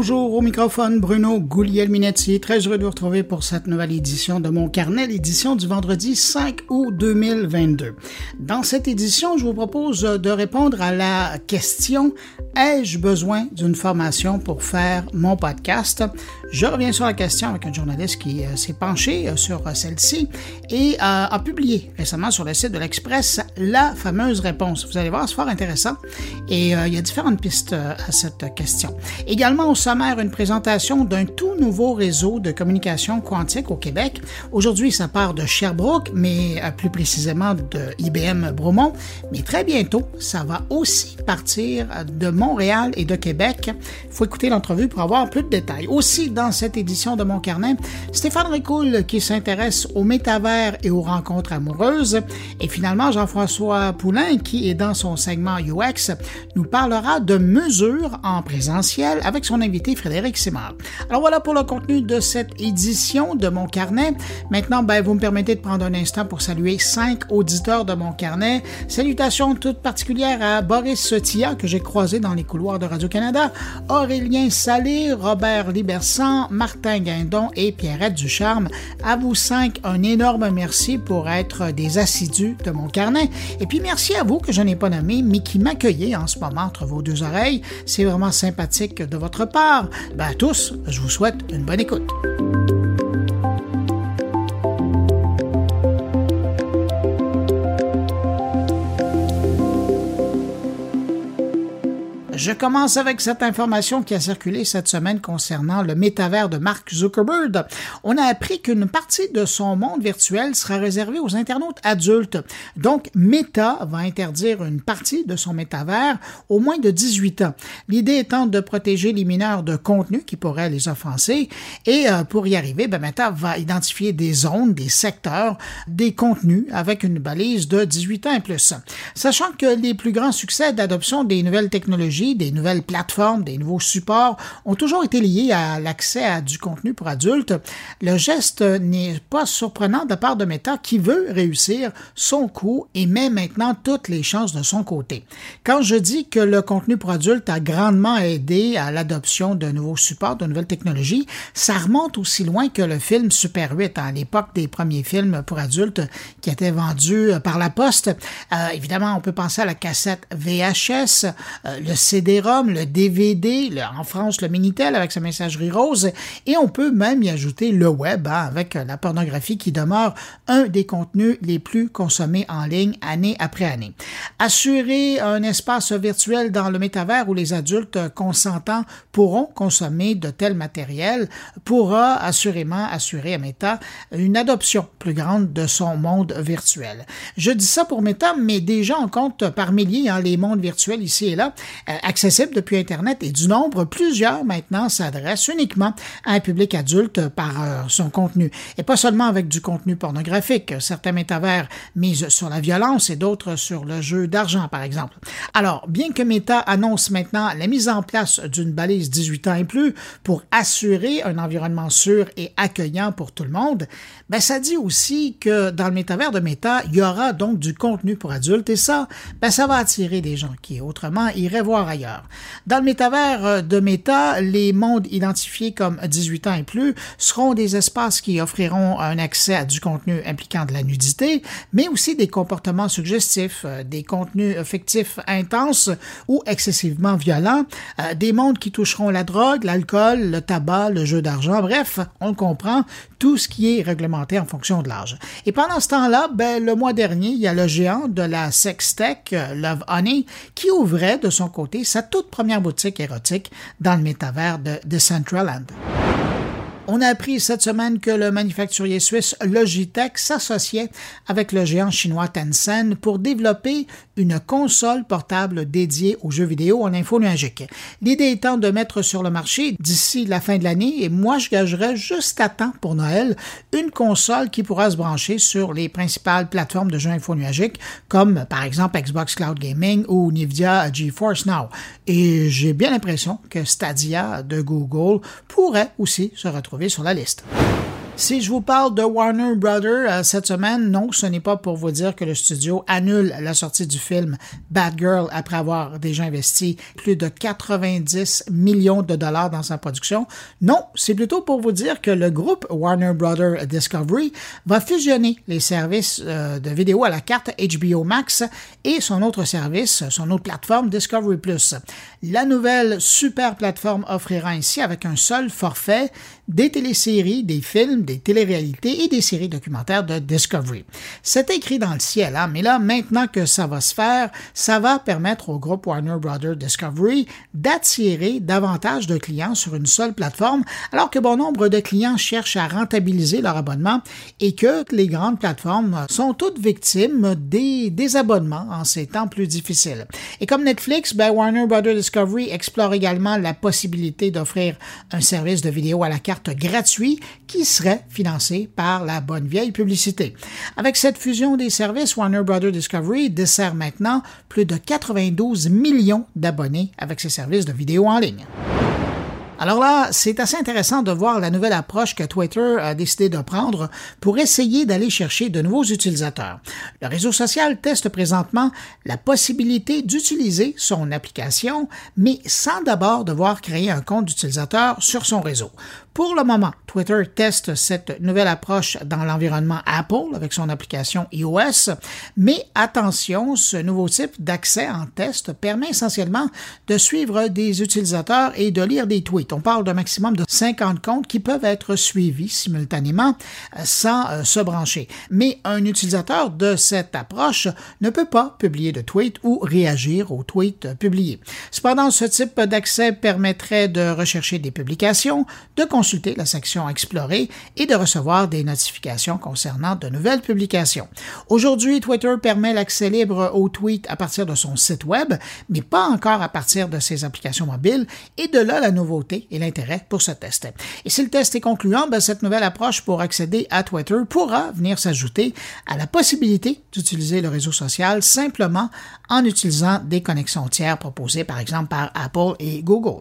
Bonjour au microphone, Bruno Gouliel-Minetti. Très heureux de vous retrouver pour cette nouvelle édition de mon carnet, l'édition du vendredi 5 août 2022. Dans cette édition, je vous propose de répondre à la question Ai-je besoin d'une formation pour faire mon podcast? Je reviens sur la question avec un journaliste qui euh, s'est penché euh, sur euh, celle-ci et a publié récemment sur le site de l'Express la fameuse réponse. Vous allez voir, c'est fort intéressant et il y a différentes pistes à cette question. Également au sommaire, une présentation d'un tout nouveau réseau de communication quantique au Québec. Aujourd'hui, ça part de Sherbrooke, mais plus précisément de IBM Bromont. Mais très bientôt, ça va aussi partir de Montréal et de Québec. Il faut écouter l'entrevue pour avoir plus de détails. Aussi, dans cette édition de Mon Carnet, Stéphane Ricoul qui s'intéresse au métavers et aux rencontres amoureuses. Et finalement, Jean-François Poulain qui est dans son segment UX nous parlera de mesures en présentiel avec son invité Frédéric Simard. Alors voilà pour le contenu de cette édition de Mon Carnet. Maintenant, ben, vous me permettez de prendre un instant pour saluer cinq auditeurs de Mon Carnet. Salutations toutes particulières à Boris Sotia que j'ai croisé dans les couloirs de Radio-Canada, Aurélien Salé, Robert Libersan, Martin Guindon et Pierrette Ducharme. À vous cinq, un énorme merci pour être des assidus de mon carnet. Et puis merci à vous que je n'ai pas nommé, mais qui m'accueillez en ce moment entre vos deux oreilles. C'est vraiment sympathique de votre part. Ben, à tous, je vous souhaite une bonne écoute. Je commence avec cette information qui a circulé cette semaine concernant le métavers de Mark Zuckerberg. On a appris qu'une partie de son monde virtuel sera réservée aux internautes adultes. Donc, Meta va interdire une partie de son métavers au moins de 18 ans. L'idée étant de protéger les mineurs de contenu qui pourraient les offenser. Et euh, pour y arriver, ben, Meta va identifier des zones, des secteurs, des contenus avec une balise de 18 ans et plus. Sachant que les plus grands succès d'adoption des nouvelles technologies des nouvelles plateformes, des nouveaux supports ont toujours été liés à l'accès à du contenu pour adultes. Le geste n'est pas surprenant de part de Meta qui veut réussir son coup et met maintenant toutes les chances de son côté. Quand je dis que le contenu pour adultes a grandement aidé à l'adoption de nouveaux supports, de nouvelles technologies, ça remonte aussi loin que le film Super 8 à l'époque des premiers films pour adultes qui étaient vendus par la poste. Euh, évidemment, on peut penser à la cassette VHS, euh, le CD Le DVD, en France le Minitel avec sa messagerie rose, et on peut même y ajouter le web hein, avec la pornographie qui demeure un des contenus les plus consommés en ligne année après année. Assurer un espace virtuel dans le métavers où les adultes consentants pourront consommer de tel matériel pourra assurément assurer à Meta une adoption plus grande de son monde virtuel. Je dis ça pour Meta, mais déjà on compte par milliers hein, les mondes virtuels ici et là. Accessible depuis Internet et du nombre, plusieurs maintenant s'adressent uniquement à un public adulte par euh, son contenu. Et pas seulement avec du contenu pornographique. Certains métavers misent sur la violence et d'autres sur le jeu d'argent, par exemple. Alors, bien que Meta annonce maintenant la mise en place d'une balise 18 ans et plus pour assurer un environnement sûr et accueillant pour tout le monde, ben ça dit aussi que dans le métavers de Meta, il y aura donc du contenu pour adultes et ça, ben ça va attirer des gens qui autrement iraient voir dans le métavers euh, de Meta, les mondes identifiés comme 18 ans et plus seront des espaces qui offriront un accès à du contenu impliquant de la nudité, mais aussi des comportements suggestifs, euh, des contenus affectifs intenses ou excessivement violents, euh, des mondes qui toucheront la drogue, l'alcool, le tabac, le jeu d'argent, bref, on comprend tout ce qui est réglementé en fonction de l'âge. Et pendant ce temps-là, ben, le mois dernier, il y a le géant de la sextech, Love Honey, qui ouvrait de son côté sa toute première boutique érotique dans le métavers de Decentraland. On a appris cette semaine que le manufacturier suisse Logitech s'associait avec le géant chinois Tencent pour développer une console portable dédiée aux jeux vidéo en info nuagique. L'idée étant de mettre sur le marché d'ici la fin de l'année, et moi je gagerais juste à temps pour Noël, une console qui pourra se brancher sur les principales plateformes de jeux info nuagiques comme par exemple Xbox Cloud Gaming ou Nvidia GeForce Now. Et j'ai bien l'impression que Stadia de Google pourrait aussi se retrouver sur la liste. Si je vous parle de Warner Brothers euh, cette semaine, non, ce n'est pas pour vous dire que le studio annule la sortie du film Bad Girl après avoir déjà investi plus de 90 millions de dollars dans sa production. Non, c'est plutôt pour vous dire que le groupe Warner Brothers Discovery va fusionner les services euh, de vidéo à la carte HBO Max et son autre service, son autre plateforme Discovery Plus. La nouvelle super plateforme offrira ainsi avec un seul forfait des téléséries, des films, des téléréalités et des séries documentaires de Discovery. C'est écrit dans le ciel, hein, mais là, maintenant que ça va se faire, ça va permettre au groupe Warner Brothers Discovery d'attirer davantage de clients sur une seule plateforme, alors que bon nombre de clients cherchent à rentabiliser leur abonnement et que les grandes plateformes sont toutes victimes des désabonnements en ces temps plus difficiles. Et comme Netflix, ben Warner Brothers Discovery explore également la possibilité d'offrir un service de vidéo à la carte gratuit qui serait financé par la bonne vieille publicité. Avec cette fusion des services, Warner Bros. Discovery dessert maintenant plus de 92 millions d'abonnés avec ses services de vidéo en ligne. Alors là, c'est assez intéressant de voir la nouvelle approche que Twitter a décidé de prendre pour essayer d'aller chercher de nouveaux utilisateurs. Le réseau social teste présentement la possibilité d'utiliser son application, mais sans d'abord devoir créer un compte d'utilisateur sur son réseau. Pour le moment, Twitter teste cette nouvelle approche dans l'environnement Apple avec son application iOS, mais attention, ce nouveau type d'accès en test permet essentiellement de suivre des utilisateurs et de lire des tweets. On parle d'un maximum de 50 comptes qui peuvent être suivis simultanément euh, sans euh, se brancher. Mais un utilisateur de cette approche ne peut pas publier de tweets ou réagir aux tweets publiés. Cependant, ce type d'accès permettrait de rechercher des publications, de consulter consulter la section Explorer et de recevoir des notifications concernant de nouvelles publications. Aujourd'hui, Twitter permet l'accès libre aux tweets à partir de son site web, mais pas encore à partir de ses applications mobiles, et de là la nouveauté et l'intérêt pour ce test. Et si le test est concluant, ben, cette nouvelle approche pour accéder à Twitter pourra venir s'ajouter à la possibilité d'utiliser le réseau social simplement en utilisant des connexions tiers proposées par exemple par Apple et Google.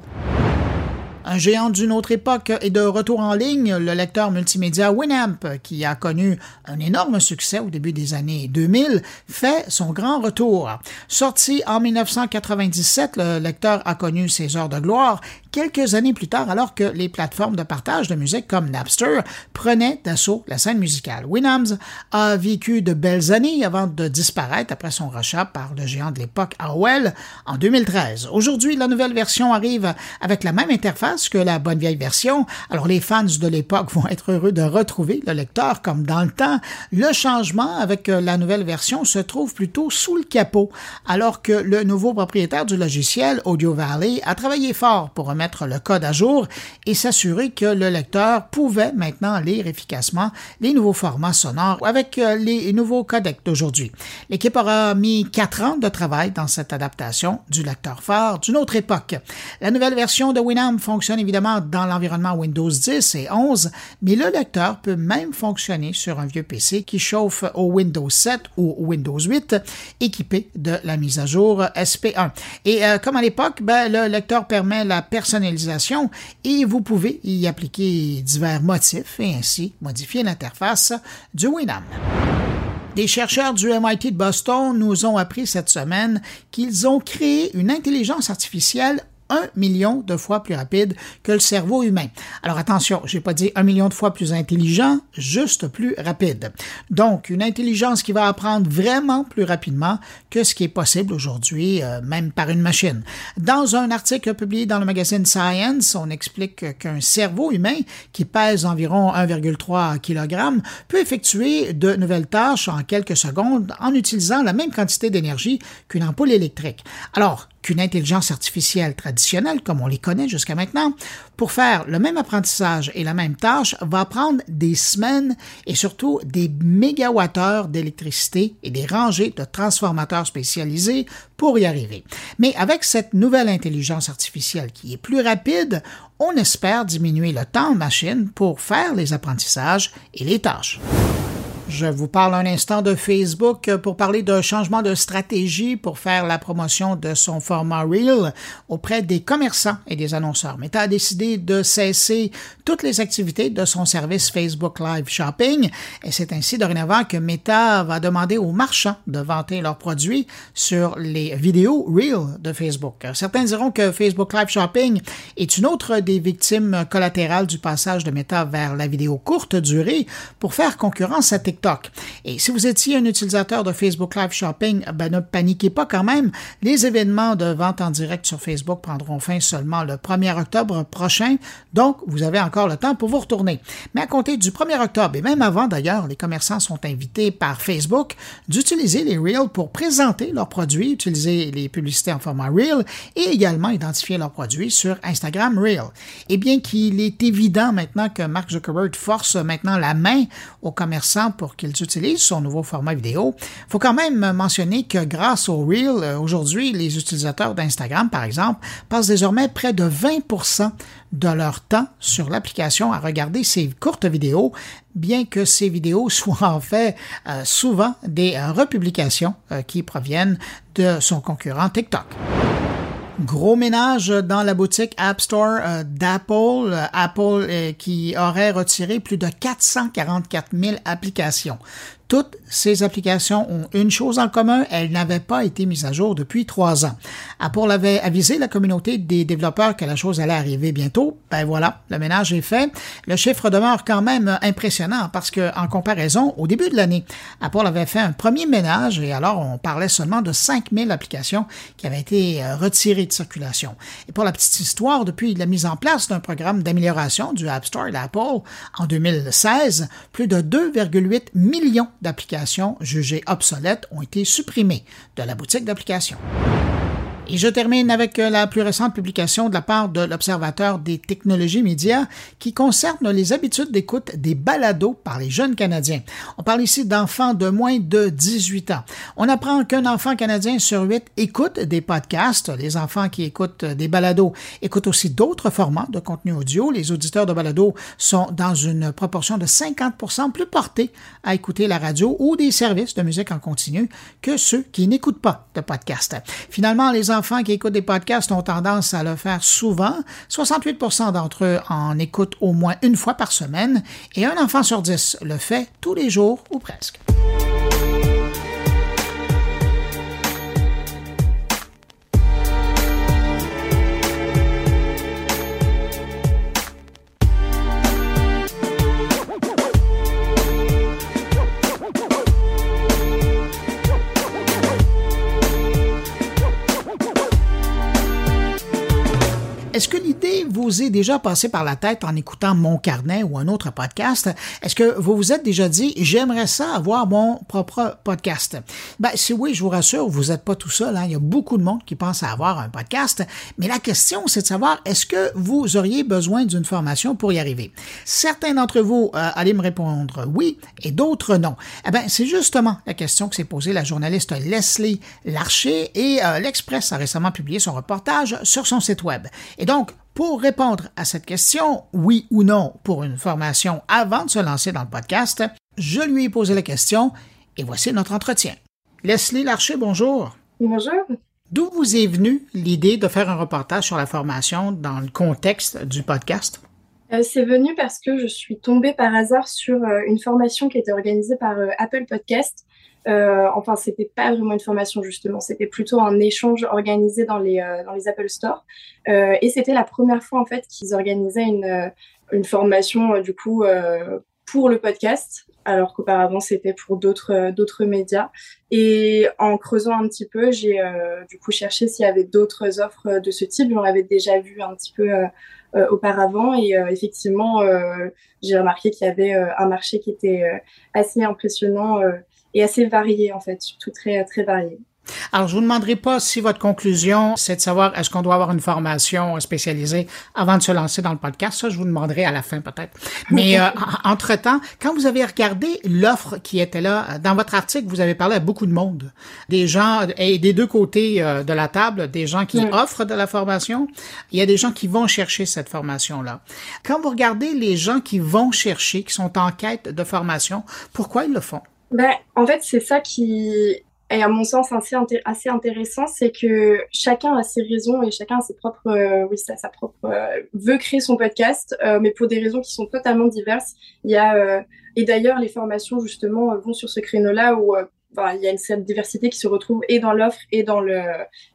Un géant d'une autre époque est de retour en ligne, le lecteur multimédia Winamp, qui a connu un énorme succès au début des années 2000, fait son grand retour. Sorti en 1997, le lecteur a connu ses heures de gloire quelques années plus tard, alors que les plateformes de partage de musique comme Napster prenaient d'assaut la scène musicale. Winamp a vécu de belles années avant de disparaître après son rachat par le géant de l'époque AOL en 2013. Aujourd'hui, la nouvelle version arrive avec la même interface que la bonne vieille version. Alors les fans de l'époque vont être heureux de retrouver le lecteur comme dans le temps. Le changement avec la nouvelle version se trouve plutôt sous le capot, alors que le nouveau propriétaire du logiciel, Audio Valley, a travaillé fort pour remettre le code à jour et s'assurer que le lecteur pouvait maintenant lire efficacement les nouveaux formats sonores avec euh, les nouveaux codecs d'aujourd'hui. L'équipe aura mis quatre ans de travail dans cette adaptation du lecteur phare d'une autre époque. La nouvelle version de Winamp fonctionne évidemment dans l'environnement Windows 10 et 11, mais le lecteur peut même fonctionner sur un vieux PC qui chauffe au Windows 7 ou Windows 8 équipé de la mise à jour SP1. Et euh, comme à l'époque, ben, le lecteur permet la personnalisation et vous pouvez y appliquer divers motifs et ainsi modifier l'interface du Winamp. Des chercheurs du MIT de Boston nous ont appris cette semaine qu'ils ont créé une intelligence artificielle un million de fois plus rapide que le cerveau humain. Alors attention, j'ai pas dit un million de fois plus intelligent, juste plus rapide. Donc, une intelligence qui va apprendre vraiment plus rapidement que ce qui est possible aujourd'hui, euh, même par une machine. Dans un article publié dans le magazine Science, on explique qu'un cerveau humain qui pèse environ 1,3 kg peut effectuer de nouvelles tâches en quelques secondes en utilisant la même quantité d'énergie qu'une ampoule électrique. Alors, qu'une intelligence artificielle traditionnelle, comme on les connaît jusqu'à maintenant, pour faire le même apprentissage et la même tâche, va prendre des semaines et surtout des mégawattheures d'électricité et des rangées de transformateurs spécialisés pour y arriver. Mais avec cette nouvelle intelligence artificielle qui est plus rapide, on espère diminuer le temps en machine pour faire les apprentissages et les tâches. Je vous parle un instant de Facebook pour parler d'un changement de stratégie pour faire la promotion de son format Reel auprès des commerçants et des annonceurs. Meta a décidé de cesser toutes les activités de son service Facebook Live Shopping et c'est ainsi dorénavant que Meta va demander aux marchands de vanter leurs produits sur les vidéos Reel de Facebook. Certains diront que Facebook Live Shopping est une autre des victimes collatérales du passage de Meta vers la vidéo courte durée pour faire concurrence à TikTok et si vous étiez un utilisateur de Facebook Live Shopping, ben ne paniquez pas quand même. Les événements de vente en direct sur Facebook prendront fin seulement le 1er octobre prochain, donc vous avez encore le temps pour vous retourner. Mais à compter du 1er octobre, et même avant d'ailleurs, les commerçants sont invités par Facebook d'utiliser les Reels pour présenter leurs produits, utiliser les publicités en format Reel et également identifier leurs produits sur Instagram Reel. Et bien qu'il est évident maintenant que Mark Zuckerberg force maintenant la main aux commerçants pour qu'ils utilisent son nouveau format vidéo. Faut quand même mentionner que grâce au Reel, euh, aujourd'hui, les utilisateurs d'Instagram, par exemple, passent désormais près de 20% de leur temps sur l'application à regarder ces courtes vidéos, bien que ces vidéos soient en fait euh, souvent des euh, republications qui proviennent de son concurrent TikTok. Gros ménage dans la boutique App Store d'Apple. Apple qui aurait retiré plus de 444 000 applications. Toutes ces applications ont une chose en commun, elles n'avaient pas été mises à jour depuis trois ans. Apple avait avisé la communauté des développeurs que la chose allait arriver bientôt. Ben voilà, le ménage est fait. Le chiffre demeure quand même impressionnant parce que, en comparaison, au début de l'année, Apple avait fait un premier ménage et alors on parlait seulement de 5000 applications qui avaient été euh, retirées de circulation. Et pour la petite histoire, depuis la mise en place d'un programme d'amélioration du App Store d'Apple en 2016, plus de 2,8 millions d'applications jugées obsolètes ont été supprimées de la boutique d'applications. Et je termine avec euh, la plus récente publication de la part de l'Observateur des technologies médias qui concerne les habitudes d'écoute des balados par les jeunes Canadiens. On parle ici d'enfants de moins de 18 ans. On apprend qu'un enfant canadien sur huit écoute des podcasts. Les enfants qui écoutent des balados écoutent aussi d'autres formats de contenu audio. Les auditeurs de balados sont dans une proportion de 50% plus portés à écouter la radio ou des services de musique en continu que ceux qui n'écoutent pas de podcasts. Finalement, les enfants qui écoutent des podcasts ont tendance à le faire souvent. 68% d'entre eux en écoutent au moins une fois par semaine et un enfant sur dix le fait tous les jours ou presque. Est-ce que l'idée vous est déjà passée par la tête en écoutant mon carnet ou un autre podcast? Est-ce que vous vous êtes déjà dit, j'aimerais ça avoir mon propre podcast? Ben, si oui, je vous rassure, vous n'êtes pas tout seul. Hein. Il y a beaucoup de monde qui pense à avoir un podcast. Mais la question, c'est de savoir, est-ce que vous auriez besoin d'une formation pour y arriver? Certains d'entre vous euh, allez me répondre oui et d'autres non. Eh ben, c'est justement la question que s'est posée la journaliste Leslie Larcher et euh, l'Express a récemment publié son reportage sur son site web. Donc, pour répondre à cette question, oui ou non pour une formation avant de se lancer dans le podcast, je lui ai posé la question et voici notre entretien. Leslie Larcher, bonjour. Bonjour. D'où vous est venue l'idée de faire un reportage sur la formation dans le contexte du podcast? Euh, c'est venu parce que je suis tombée par hasard sur euh, une formation qui était organisée par euh, Apple Podcast euh, enfin, c'était pas vraiment une formation justement, c'était plutôt un échange organisé dans les euh, dans les Apple Store. Euh, et c'était la première fois en fait qu'ils organisaient une euh, une formation euh, du coup pour le podcast, alors qu'auparavant c'était pour d'autres d'autres médias. Et en creusant un petit peu, j'ai du coup cherché s'il y avait d'autres offres de ce type. J'en avais déjà vu un petit peu. auparavant et effectivement j'ai remarqué qu'il y avait un marché qui était assez impressionnant et assez varié en fait, surtout très très varié. Alors, je vous demanderai pas si votre conclusion, c'est de savoir est-ce qu'on doit avoir une formation spécialisée avant de se lancer dans le podcast. Ça, je vous demanderai à la fin peut-être. Mais euh, entre-temps, quand vous avez regardé l'offre qui était là, dans votre article, vous avez parlé à beaucoup de monde. Des gens, et des deux côtés euh, de la table, des gens qui offrent de la formation. Il y a des gens qui vont chercher cette formation-là. Quand vous regardez les gens qui vont chercher, qui sont en quête de formation, pourquoi ils le font? Ben, en fait, c'est ça qui est, à mon sens, assez, intéressant, c'est que chacun a ses raisons et chacun a ses propres, euh, oui, sa, sa propre, euh, veut créer son podcast, euh, mais pour des raisons qui sont totalement diverses. Il y a, et d'ailleurs, les formations, justement, vont sur ce créneau-là où il y a une certaine diversité qui se retrouve et dans l'offre et dans le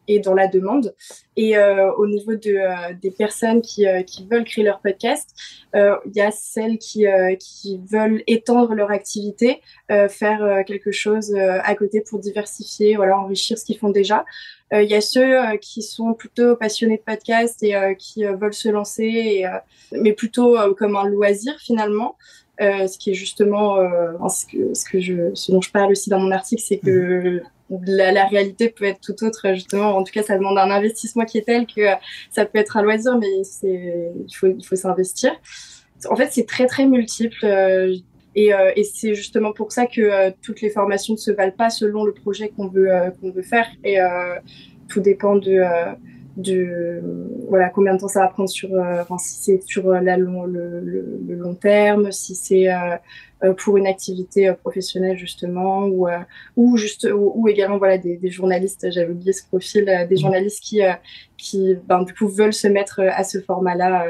et dans la demande. Et euh, au niveau de euh, des personnes qui euh, qui veulent créer leur podcast, il y a celles qui qui veulent étendre leur activité, faire quelque chose à côté pour diversifier, voilà, enrichir ce qu'ils font déjà. Il y a ceux qui sont plutôt passionnés de podcast et qui veulent se lancer, mais plutôt comme un loisir finalement. Euh, ce qui est justement euh, ce, que, ce, dont je parle aussi dans mon article, c'est que la, réalité peut être tout autre. Justement, en tout cas, ça demande un investissement qui est tel que ça peut être un loisir, mais il faut il faut s'investir. En fait, c'est très très multiple. Euh, et, et c'est justement pour ça que toutes les formations ne se valent pas selon le projet qu'on veut qu'on veut faire. Et tout dépend de de voilà combien de temps ça va prendre sur euh, enfin, si c'est sur euh, la long, le, le, long terme si c'est euh, pour une activité professionnelle justement ou ou juste ou, également voilà des, des journalistes j'avais oublié ce profil des mmh. journalistes qui qui ben, du coup veulent se mettre à ce format là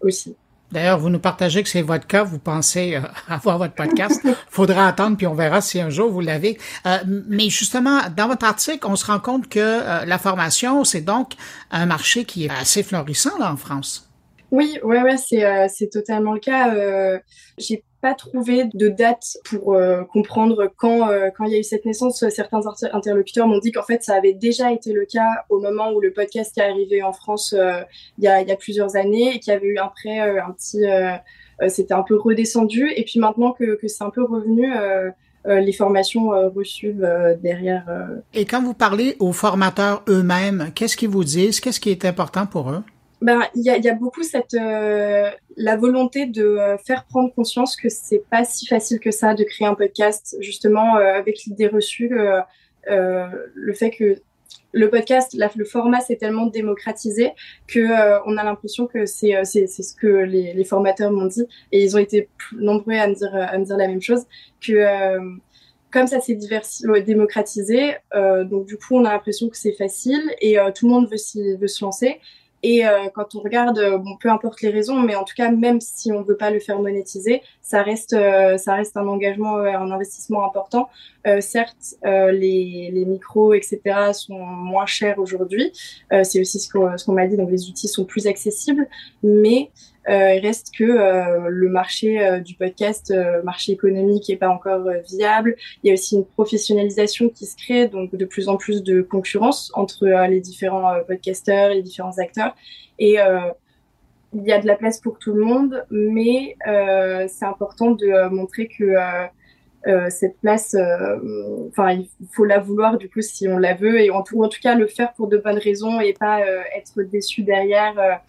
aussi D'ailleurs, vous nous partagez que c'est votre cas, vous pensez euh, avoir votre podcast. Faudra attendre, puis on verra si un jour vous l'avez. Euh, mais justement, dans votre article, on se rend compte que euh, la formation, c'est donc un marché qui est assez florissant là en France. Oui, ouais, ouais, c'est c'est totalement le cas. J'ai pas trouvé de date pour euh, comprendre quand euh, quand il y a eu cette naissance. Certains interlocuteurs m'ont dit qu'en fait ça avait déjà été le cas au moment où le podcast est arrivé en France euh, il, y a, il y a plusieurs années et qu'il y avait eu après un petit c'était un peu redescendu et puis maintenant que, que c'est un peu revenu les formations reçues derrière. Et quand vous parlez aux formateurs eux-mêmes, qu'est-ce qu'ils vous disent? Qu'est-ce qui est important pour eux? Ben, il y a, y a, beaucoup cette euh, la volonté de euh, faire prendre conscience que c'est pas si facile que ça de créer un podcast, justement euh, avec l'idée reçue, le fait que le podcast, le format s'est tellement démocratisé que on a l'impression que c'est c'est ce que les, les formateurs m'ont dit et ils ont été nombreux à me dire à me dire la même chose que comme ça s'est démocratisé, donc du coup on a l'impression que c'est facile et tout le monde veut, veut se lancer. Et euh, quand on regarde, euh, bon, peu importe les raisons, mais en tout cas, même si on ne veut pas le faire monétiser, ça reste, euh, ça reste un engagement, un investissement important. certes, les, les micros, etc., sont moins chers aujourd'hui. c'est aussi ce qu'on ce m'a dit, donc les outils sont plus accessibles, mais euh, il reste que euh, le marché euh, du podcast, marché économique, n'est pas encore viable. Il y a aussi une professionnalisation qui se crée, donc de plus en plus de concurrence entre les différents podcasteurs, les différents acteurs. Et il y a de la place pour tout le monde, mais c'est important de montrer que cette place, enfin, il faut la vouloir du coup si on la veut, et en tout, en tout cas le faire pour de bonnes raisons et pas être déçu derrière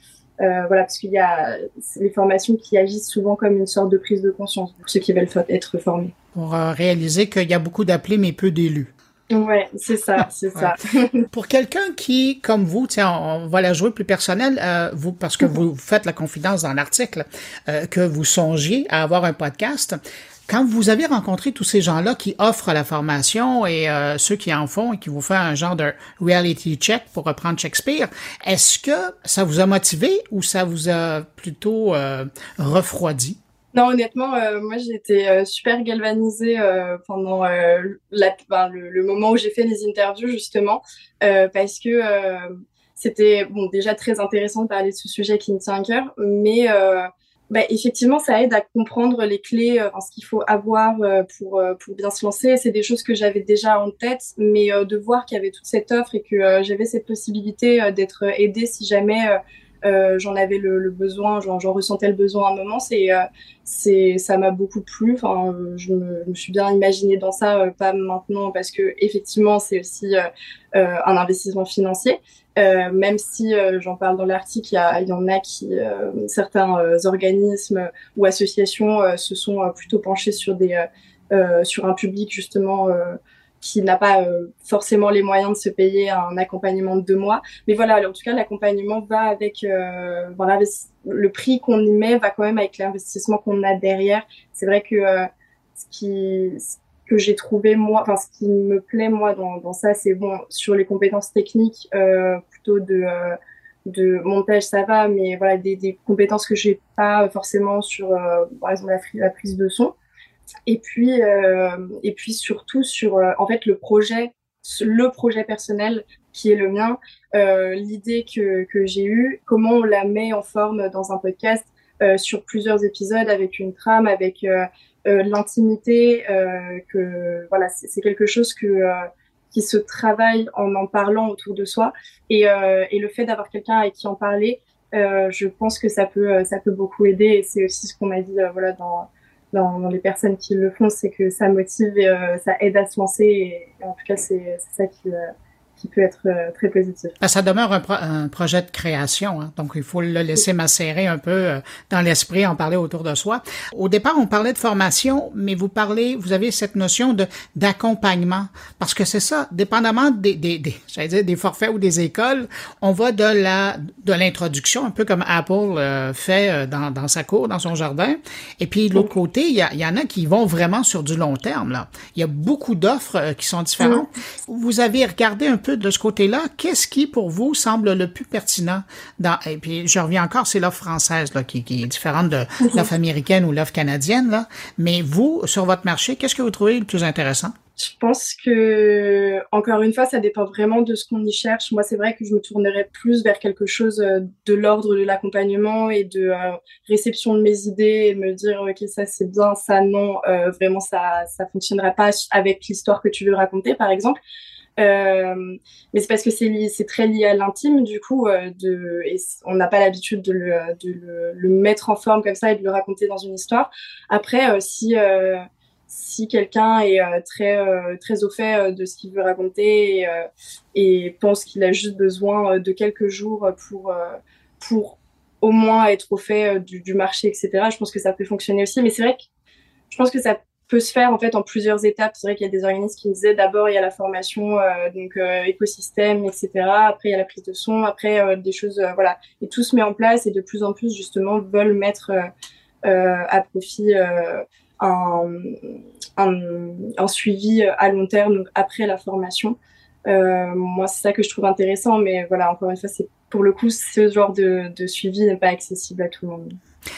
euh, voilà, parce qu'il y a les formations qui agissent souvent comme une sorte de prise de conscience pour ceux qui veulent être formés. Pour euh, réaliser qu'il y a beaucoup d'appelés mais peu d'élus. Ouais, c'est ça, c'est ça. Pour quelqu'un qui, comme vous, tiens, on va la jouer plus personnelle, euh, vous, parce que vous faites la confidence dans l'article, que vous songiez à avoir un podcast. Quand vous avez rencontré tous ces gens-là qui offrent la formation et euh, ceux qui en font et qui vous font un genre de reality check pour reprendre Shakespeare, est-ce que ça vous a motivé ou ça vous a plutôt euh, refroidi? Non, honnêtement, euh, moi j'ai été super galvanisée pendant ben, le, moment où j'ai fait les interviews justement, parce que c'était déjà très intéressant de parler de ce sujet qui me tient à cœur, mais bah, effectivement, ça aide à comprendre les clés, euh, ce qu'il faut avoir euh, pour, euh, pour bien se lancer. C'est des choses que j'avais déjà en tête, mais de voir qu'il y avait toute cette offre et que j'avais cette possibilité d'être aidée si jamais euh, j'en avais le, le besoin, j'en ressentais le besoin à un moment. C'est, euh, c'est, ça m'a beaucoup plu. Enfin, je me, je me, suis bien imaginée dans ça, euh, pas maintenant parce que effectivement, c'est aussi euh, un investissement financier. Même si j'en parle dans l'article, il y, en a qui, certains organismes ou associations se sont plutôt penchés sur un public justement qui n'a pas euh, forcément les moyens de se payer un accompagnement de deux mois. Mais voilà, en tout cas, l'accompagnement va avec euh, le prix qu'on y met va quand même avec l'investissement qu'on a derrière. C'est vrai que euh, ce qui que j'ai trouvé moi, enfin ce qui me plaît moi dans, dans ça, c'est bon sur les compétences techniques euh, plutôt de de montage ça va, mais voilà des, des compétences que j'ai pas forcément sur par exemple la, prise de son. Et puis, euh, et puis surtout sur euh, en fait le projet, le projet personnel qui est le mien, euh, l'idée que, que j'ai eue, comment on la met en forme dans un podcast euh, sur plusieurs épisodes avec une trame, avec euh, euh l'intimité, que voilà, c'est quelque chose que qui se travaille en en parlant autour de soi et, et le fait d'avoir quelqu'un avec qui en parler, je pense que ça peut ça peut beaucoup aider et c'est aussi ce qu'on m'a dit voilà dans dans, dans, les personnes qui le font, c'est que ça motive et euh, ça aide à se lancer. Et, en tout cas, c'est ça qui, euh, qui peut être euh, très positif. Ben, ça demeure un, un projet de création, hein, donc il faut le laisser macérer un peu euh, dans l'esprit, en parler autour de soi. Au départ, on parlait de formation, mais vous parlez, vous avez cette notion de d'accompagnement, parce que c'est ça, dépendamment des, des, des dire des forfaits ou des écoles, on va de la de l'introduction, un peu comme Apple euh, fait dans, dans sa cour, dans son jardin, et puis de l'autre côté, il y, a, y en a qui vont vraiment sur du long terme. Là, il y a beaucoup d'offres qui sont différentes. Vous avez regardé un peu de ce côté-là, qu'est-ce qui, pour vous, semble le plus pertinent dans, et puis je reviens encore, c'est l'offre française, là, qui, est différente de l'offre américaine ou l'offre canadienne, là. Mais vous, sur votre marché, qu'est-ce que vous trouvez le plus intéressant? Je pense que, encore une fois, ça dépend vraiment de ce qu'on y cherche. Moi, c'est vrai que je me tournerais plus vers quelque chose euh, de l'ordre de l'accompagnement et de euh, réception de mes idées et me dire, OK, ça c'est bien, ça non, euh, vraiment, ça, ça fonctionnera pas avec l'histoire que tu veux raconter, par exemple. Euh, mais c'est parce que c'est très lié à l'intime du coup euh, de et on n'a pas l'habitude de, le, de le, le, mettre en forme comme ça et de le raconter dans une histoire. Après euh, si euh, quelqu'un est euh, très très au fait de ce qu'il veut raconter et, et pense qu'il a juste besoin de quelques jours pour pour au moins être au fait du, du marché etc. Je pense que ça peut fonctionner aussi. Mais c'est vrai que je pense que ça peut se faire en fait en plusieurs étapes. C'est vrai qu'il y a des organismes qui me disaient d'abord il y a la formation euh, donc euh, écosystème etc. Après il y a la prise de son, après euh, des choses voilà et tout se met en place et de plus en plus justement veulent mettre à profit un, un, suivi à long terme donc après la formation. moi c'est ça que je trouve intéressant mais voilà encore une fois c'est pour le coup ce genre de suivi n'est pas accessible à tout le monde.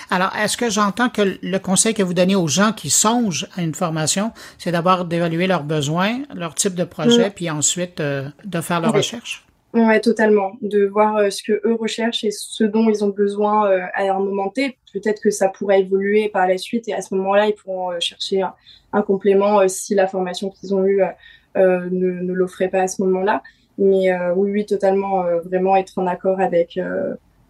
Alors, est-ce que j'entends que le conseil que vous donnez aux gens qui songent à une formation, c'est d'abord d'évaluer leurs besoins, leur type de projet, puis ensuite euh, de faire leur recherche? Oui, totalement. De voir euh, ce que eux recherchent et ce dont ils ont besoin euh, à un moment T. Peut-être que ça pourrait évoluer par la suite et à ce moment-là, ils pourront chercher un, un complément si la formation qu'ils ont eue ne, ne l'offrait pas à ce moment-là. Mais oui, oui, totalement, vraiment être en accord avec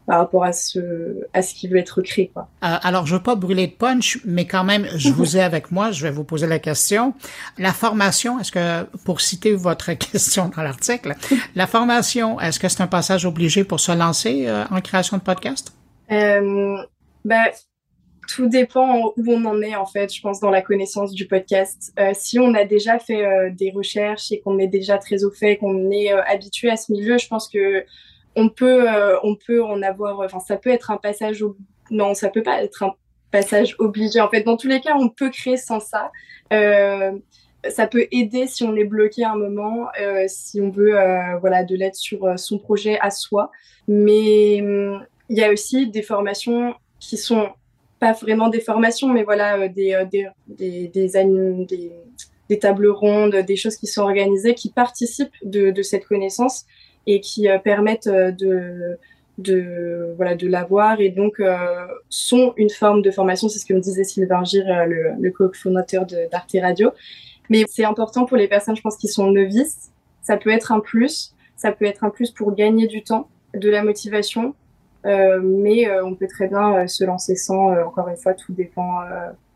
par rapport à ce à ce qui veut être créé quoi. Euh, alors je veux pas brûler de punch mais quand même je vous ai avec moi, je vais vous poser la question. La formation, est-ce que pour citer votre question dans l'article, la formation, est-ce que c'est un passage obligé pour se lancer euh, en création de podcast? Euh, ben tout dépend où on en est en fait, je pense dans la connaissance du podcast. Euh, si on a déjà fait euh, des recherches et qu'on est déjà très au fait, qu'on est euh, habitué à ce milieu, je pense que on peut, euh, on peut en avoir, enfin, ça peut être un passage, non, ça peut pas être un passage obligé. En fait, dans tous les cas, on peut créer sans ça. Euh, ça peut aider si on est bloqué à un moment, euh, si on veut, voilà, de l'aide sur son projet à soi. Mais hum, il y a aussi des formations qui sont pas vraiment des formations, mais voilà, des, des, des, des, des, tables rondes, des choses qui sont organisées, qui participent de cette connaissance et qui euh, permettent euh, de de voilà de l'avoir et donc euh, sont une forme de formation c'est ce que me disait Sylvain Gir le, le co-fondateur d'Arte Radio mais c'est important pour les personnes je pense qui sont novices ça peut être un plus ça peut être un plus pour gagner du temps de la motivation mais on peut très bien se lancer sans. encore une fois, tout dépend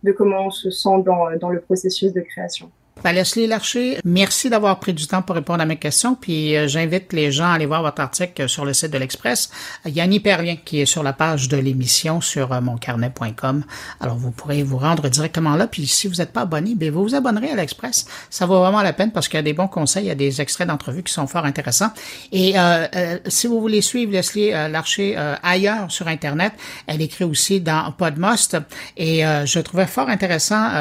de comment on se sent dans le processus de création. Ben, Leslie Larcher, merci d'avoir pris du temps pour répondre à mes questions. Puis euh, j'invite les gens à aller voir votre article sur le site de l'Express. Il y a un hyperlien qui est sur la page de l'émission sur euh, moncarnet.com. Alors vous pourrez vous rendre directement là. Puis si vous n'êtes pas abonné, ben, vous vous abonnerez à l'Express. Ça vaut vraiment la peine parce qu'il y a des bons conseils, il y a des extraits d'entrevues qui sont fort intéressants. Et euh, si vous voulez suivre Leslie Larcher ailleurs sur Internet, elle écrit aussi dans Podmost. Et je trouvais fort intéressant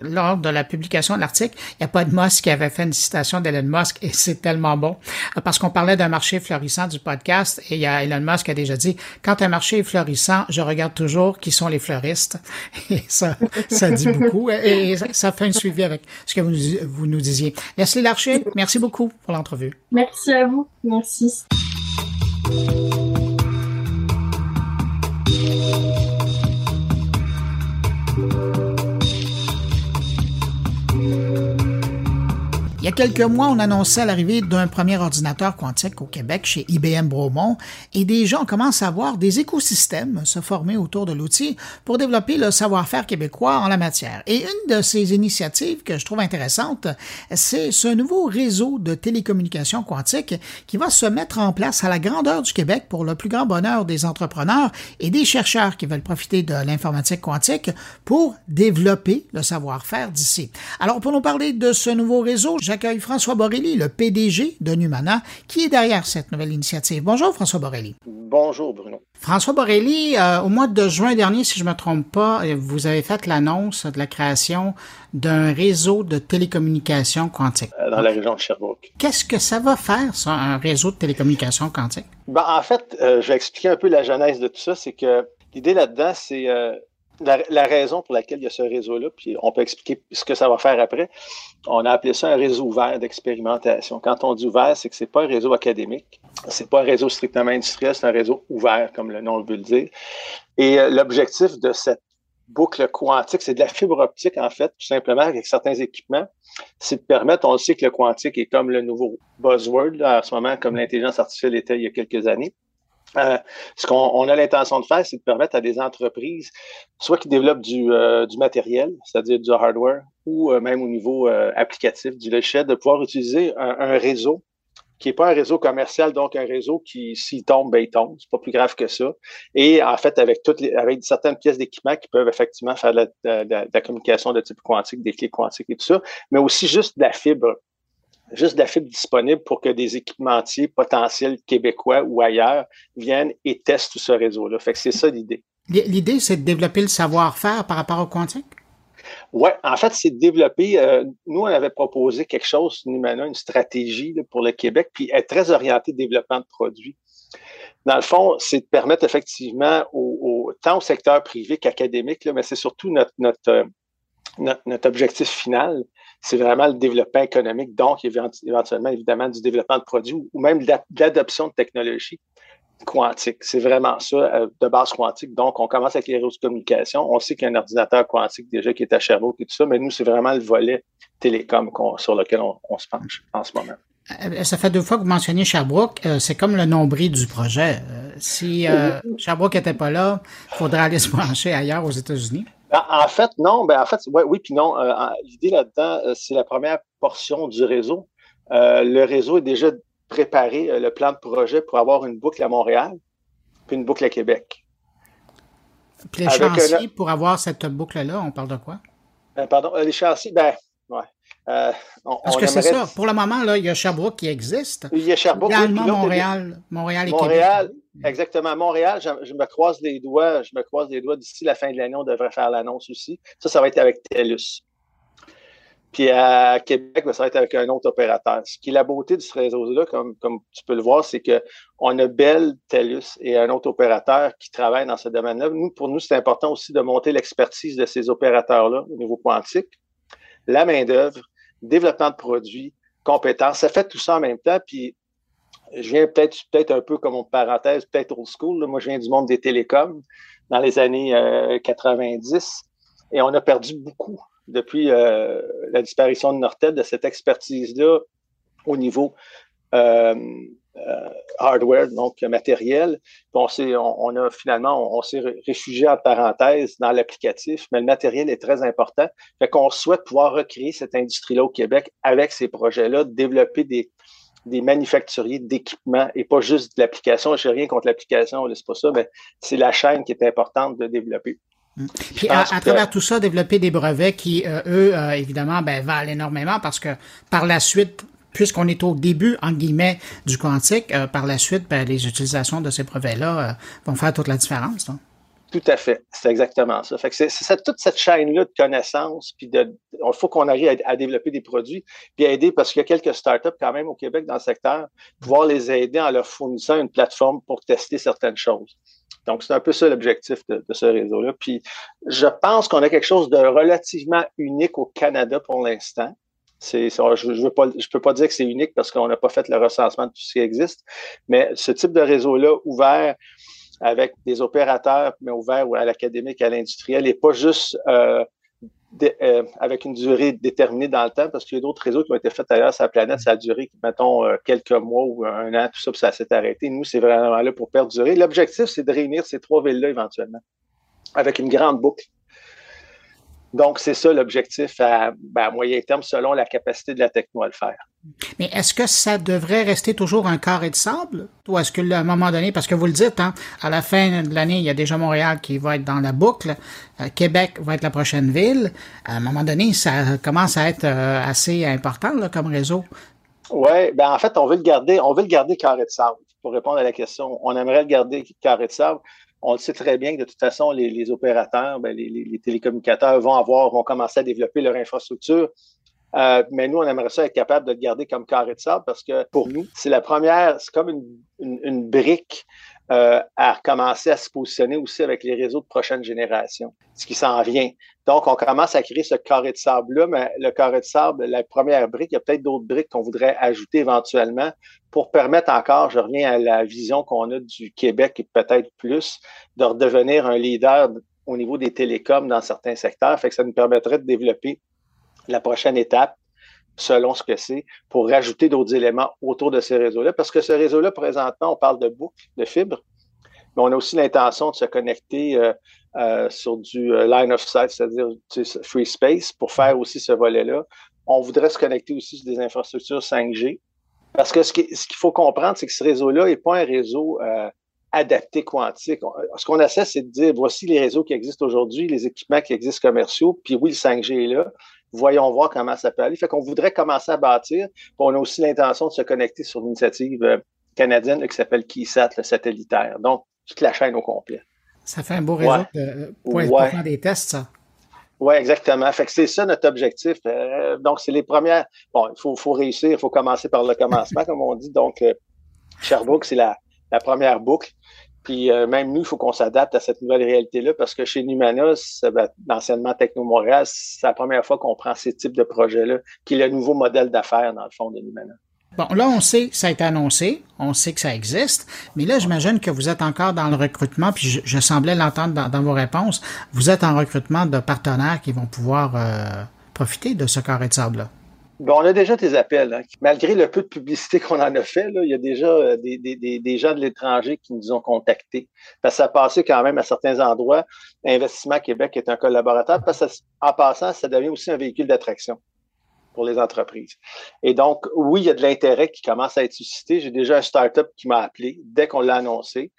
lors de la publication de l'article il n'y a pas de Musk qui avait fait une citation d'Elon Musk et c'est tellement bon parce qu'on parlait d'un marché florissant du podcast et y a Elon Musk qui a déjà dit quand un marché est florissant, je regarde toujours qui sont les fleuristes et ça, ça dit beaucoup et ça, fait un suivi avec ce que vous, vous nous disiez. Leslie Larcher, merci beaucoup pour l'entrevue. Merci à vous. Merci. Quelques mois, on annonçait l'arrivée d'un premier ordinateur quantique au Québec chez IBM Bromont et des gens commencent à voir des écosystèmes se former autour de l'outil pour développer le savoir-faire québécois en la matière. Et une de ces initiatives que je trouve intéressante, c'est ce nouveau réseau de télécommunications quantiques qui va se mettre en place à la grandeur du Québec pour le plus grand bonheur des entrepreneurs et des chercheurs qui veulent profiter de l'informatique quantique pour développer le savoir-faire d'ici. Alors, pour nous parler de ce nouveau réseau, j'accueille François Borelli, le PDG de Numana, qui est derrière cette nouvelle initiative. Bonjour François Borelli. Bonjour Bruno. François Borelli, euh, au mois de juin dernier, si je ne me trompe pas, euh, vous avez fait l'annonce de la création d'un réseau de télécommunications quantiques. Euh, dans la région de Sherbrooke. Qu'est-ce que ça va faire, ça, un réseau de télécommunications quantiques? Ben, en fait, je vais expliquer un peu la genèse de tout ça. C'est que l'idée là-dedans, c'est la, raison pour laquelle il y a ce réseau-là, puis on peut expliquer ce que ça va faire après. On a appelé ça un réseau ouvert d'expérimentation. Quand on dit ouvert, c'est que c'est pas un réseau académique, c'est pas un réseau strictement industriel, c'est un réseau ouvert, comme le nom veut le dire. Et euh, l'objectif de cette boucle quantique, c'est de la fibre optique, en fait, tout simplement, avec certains équipements. C'est de permettre, on le sait que le quantique est comme le nouveau buzzword, là, en ce moment, comme l'intelligence artificielle était il y a quelques années. Euh, ce qu'on a l'intention de faire, c'est de permettre à des entreprises, soit qui développent du, euh, du matériel, c'est-à-dire du hardware, ou euh, même au niveau applicatif du logiciel, de pouvoir utiliser un, réseau qui n'est pas un réseau commercial, donc un réseau qui, s'il tombe, ben, il tombe. C'est pas plus grave que ça. Et en fait, avec toutes les, avec certaines pièces d'équipement qui peuvent effectivement faire de la, de la, communication de type quantique, des clés quantiques et tout ça, mais aussi juste de la fibre juste de la fibre disponible pour que des équipementiers potentiels québécois ou ailleurs viennent et testent tout ce réseau-là. Fait que c'est ça l'idée. L'idée, c'est de développer le savoir-faire par rapport au quantique? Oui, en fait, c'est de développer. Euh, nous, on avait proposé quelque chose, une stratégie pour le Québec, puis être très orienté développement de produits. Dans le fond, c'est de permettre effectivement au, tant au secteur privé qu'académique, mais c'est surtout notre, notre, euh, notre, notre, objectif final, c'est vraiment le développement économique, donc éventuellement, évidemment, du développement de produits ou même l'adoption de technologies quantiques. C'est vraiment ça, euh, de base quantique. Donc, on commence avec les réseaux de communication. On sait qu'il y a un ordinateur quantique déjà qui est à Sherbrooke et tout ça, mais nous, c'est vraiment le volet télécom sur lequel on, se penche en ce moment. Euh, ça fait deux fois que vous mentionnez Sherbrooke. Euh, c'est comme le nombril du projet. si Sherbrooke n'était pas là, il faudrait aller se brancher ailleurs aux États-Unis. En fait, non. Ben, en fait, oui, puis non. Euh, l'idée là-dedans, euh, c'est la première portion du réseau. Euh, le réseau est déjà préparé, le plan de projet pour avoir une boucle à Montréal, puis une boucle à Québec. Puis les chantiers, pour avoir cette boucle-là, on parle de quoi? pardon, les chantiers, ben, ouais. Parce que c'est ça. Pour le moment, là, il y a Sherbrooke qui existe. Il y a Sherbrooke. Également Montréal, Montréal et Montréal, Exactement. Montréal, je, me croise les doigts, je me croise les doigts d'ici la fin de l'année, on devrait faire l'annonce aussi. Ça, ça va être avec TELUS. Puis à Québec, ben, ça va être avec un autre opérateur. Ce qui est la beauté de ce réseau-là, comme, comme tu peux le voir, c'est qu'on a Bell, TELUS et un autre opérateur qui travaille dans ce domaine-là. Nous, pour nous, c'est important aussi de monter l'expertise de ces opérateurs-là au niveau quantique, la main-d'œuvre, développement de produits, compétences. Ça fait tout ça en même temps. Puis je viens peut-être peut-être un peu comme une parenthèse, peut-être old school. Moi, je viens du monde des télécoms dans les années 90 euh, et on a perdu beaucoup depuis euh, la disparition de Nortel de cette expertise-là au niveau euh, hardware, donc matériel. On, on, a finalement, on, s'est réfugié en parenthèse dans l'applicatif, mais le matériel est très important. Fait qu'on souhaite pouvoir recréer cette industrie-là au Québec avec ces projets-là, développer des, des manufacturiers d'équipements et pas juste de l'application. Je n'ai rien contre l'application, c'est pas ça, mais c'est la chaîne qui est importante de développer. Hum. Puis à, travers tout ça, développer des brevets qui, euh, eux, euh, évidemment, ben, valent énormément parce que par la suite, puisqu'on est au début, en guillemets, du quantique, euh, par la suite, ben, les utilisations de ces brevets-là vont faire toute la différence. Tout à fait. C'est exactement ça. C'est toute cette chaîne-là de connaissances, puis de, il faut qu'on arrive à, développer des produits, puis à aider, parce qu'il y a quelques startups quand même au Québec dans le secteur, pouvoir les aider en leur fournissant une plateforme pour tester certaines choses. Donc, c'est un peu ça l'objectif de, ce réseau-là. Puis, je pense qu'on a quelque chose de relativement unique au Canada pour l'instant. Je ne peux pas dire que c'est unique parce qu'on n'a pas fait le recensement de tout ce qui existe, mais ce type de réseau-là ouvert avec des opérateurs, mais ouvert à l'académique, à l'industriel, et pas juste euh, euh, avec une durée déterminée dans le temps, parce qu'il y a d'autres réseaux qui ont été faits ailleurs sur la planète, ça a duré, mettons, euh, quelques mois ou un an, tout ça, puis ça s'est arrêté. Nous, c'est vraiment là pour perdurer. L'objectif, c'est de réunir ces trois villes-là éventuellement, avec une grande boucle. Donc, c'est ça l'objectif à, ben, moyen terme, selon la capacité de la techno à le faire. Mais est-ce que ça devrait rester toujours un carré de sable? Ou est-ce que, à un moment donné, parce que vous le dites, hein, à la fin de l'année, il y a déjà Montréal qui va être dans la boucle, euh, Québec va être la prochaine ville. À un moment donné, ça commence à être euh, assez important comme réseau. Oui, ben en fait, on veut le garder, on veut le garder carré de sable. Pour répondre à la question, on aimerait le garder carré de sable on le sait très bien que de toute façon, les, opérateurs, ben, les, télécommunicateurs vont avoir, vont commencer à développer leur infrastructure. Euh, mais nous, on aimerait ça être capable de le garder comme carré de sable parce que pour nous, c'est la première, c'est comme une brique euh, à commencer à se positionner aussi avec les réseaux de prochaine génération, ce qui s'en vient. Donc, on commence à créer ce carré de sable-là, mais le carré de sable, la première brique, il y a peut-être d'autres briques qu'on voudrait ajouter éventuellement pour permettre encore, je reviens à la vision qu'on a du Québec et peut-être plus, de redevenir un leader au niveau des télécoms dans certains secteurs. Fait que ça nous permettrait de développer la prochaine étape selon ce que c'est, pour rajouter d'autres éléments autour de ces réseaux-là. Parce que ce réseau-là, présentement, on parle de boucles, de fibres, mais on a aussi l'intention de se connecter euh, euh, sur du euh, line of sight, c'est-à-dire free space, pour faire aussi ce volet-là. On voudrait se connecter aussi sur des infrastructures 5G. Parce que ce qu'il faut comprendre, c'est que ce réseau-là n'est pas un réseau adapté quantique. Ce qu'on essaie, c'est de dire, voici les réseaux qui existent aujourd'hui, les équipements qui existent commerciaux, puis oui, le 5G est là, voyons voir comment ça peut aller. Fait qu'on voudrait commencer à bâtir. on a aussi l'intention de se connecter sur l'initiative euh, canadienne qui s'appelle KeySat, le satellitaire. Donc, toute la chaîne au complet. Ça fait un beau réseau pour, faire des tests, ça. Oui, exactement. Fait que c'est ça notre objectif. Euh, donc, c'est les premières. Bon, il faut, réussir, il faut commencer par le commencement, comme on dit. Donc, euh, Sherbrooke, c'est la, la première boucle. Puis euh, même nous, il faut qu'on s'adapte à cette nouvelle réalité-là parce que chez Numana, l'anciennement Techno-Montréal, c'est la première fois qu'on prend ces types de projets-là, qui est le nouveau modèle d'affaires, dans le fond, de Numana. Bon, là, on sait, ça a été annoncé, on sait que ça existe, mais là, j'imagine que vous êtes encore dans le recrutement, puis je, semblais l'entendre dans, vos réponses, vous êtes en recrutement de partenaires qui vont pouvoir euh, profiter de ce carré de sable-là. Bon, on a déjà des appels. Hein. Malgré le peu de publicité qu'on en a fait, là, il y a déjà euh, des, des, des, gens de l'étranger qui nous ont contactés. Parce que ça a passé quand même à certains endroits. Investissement Québec est un collaborateur. Parce en passant, ça devient aussi un véhicule d'attraction pour les entreprises. Et donc, oui, il y a de l'intérêt qui commence à être suscité. J'ai déjà un startup qui m'a appelé dès qu'on l'a annoncé.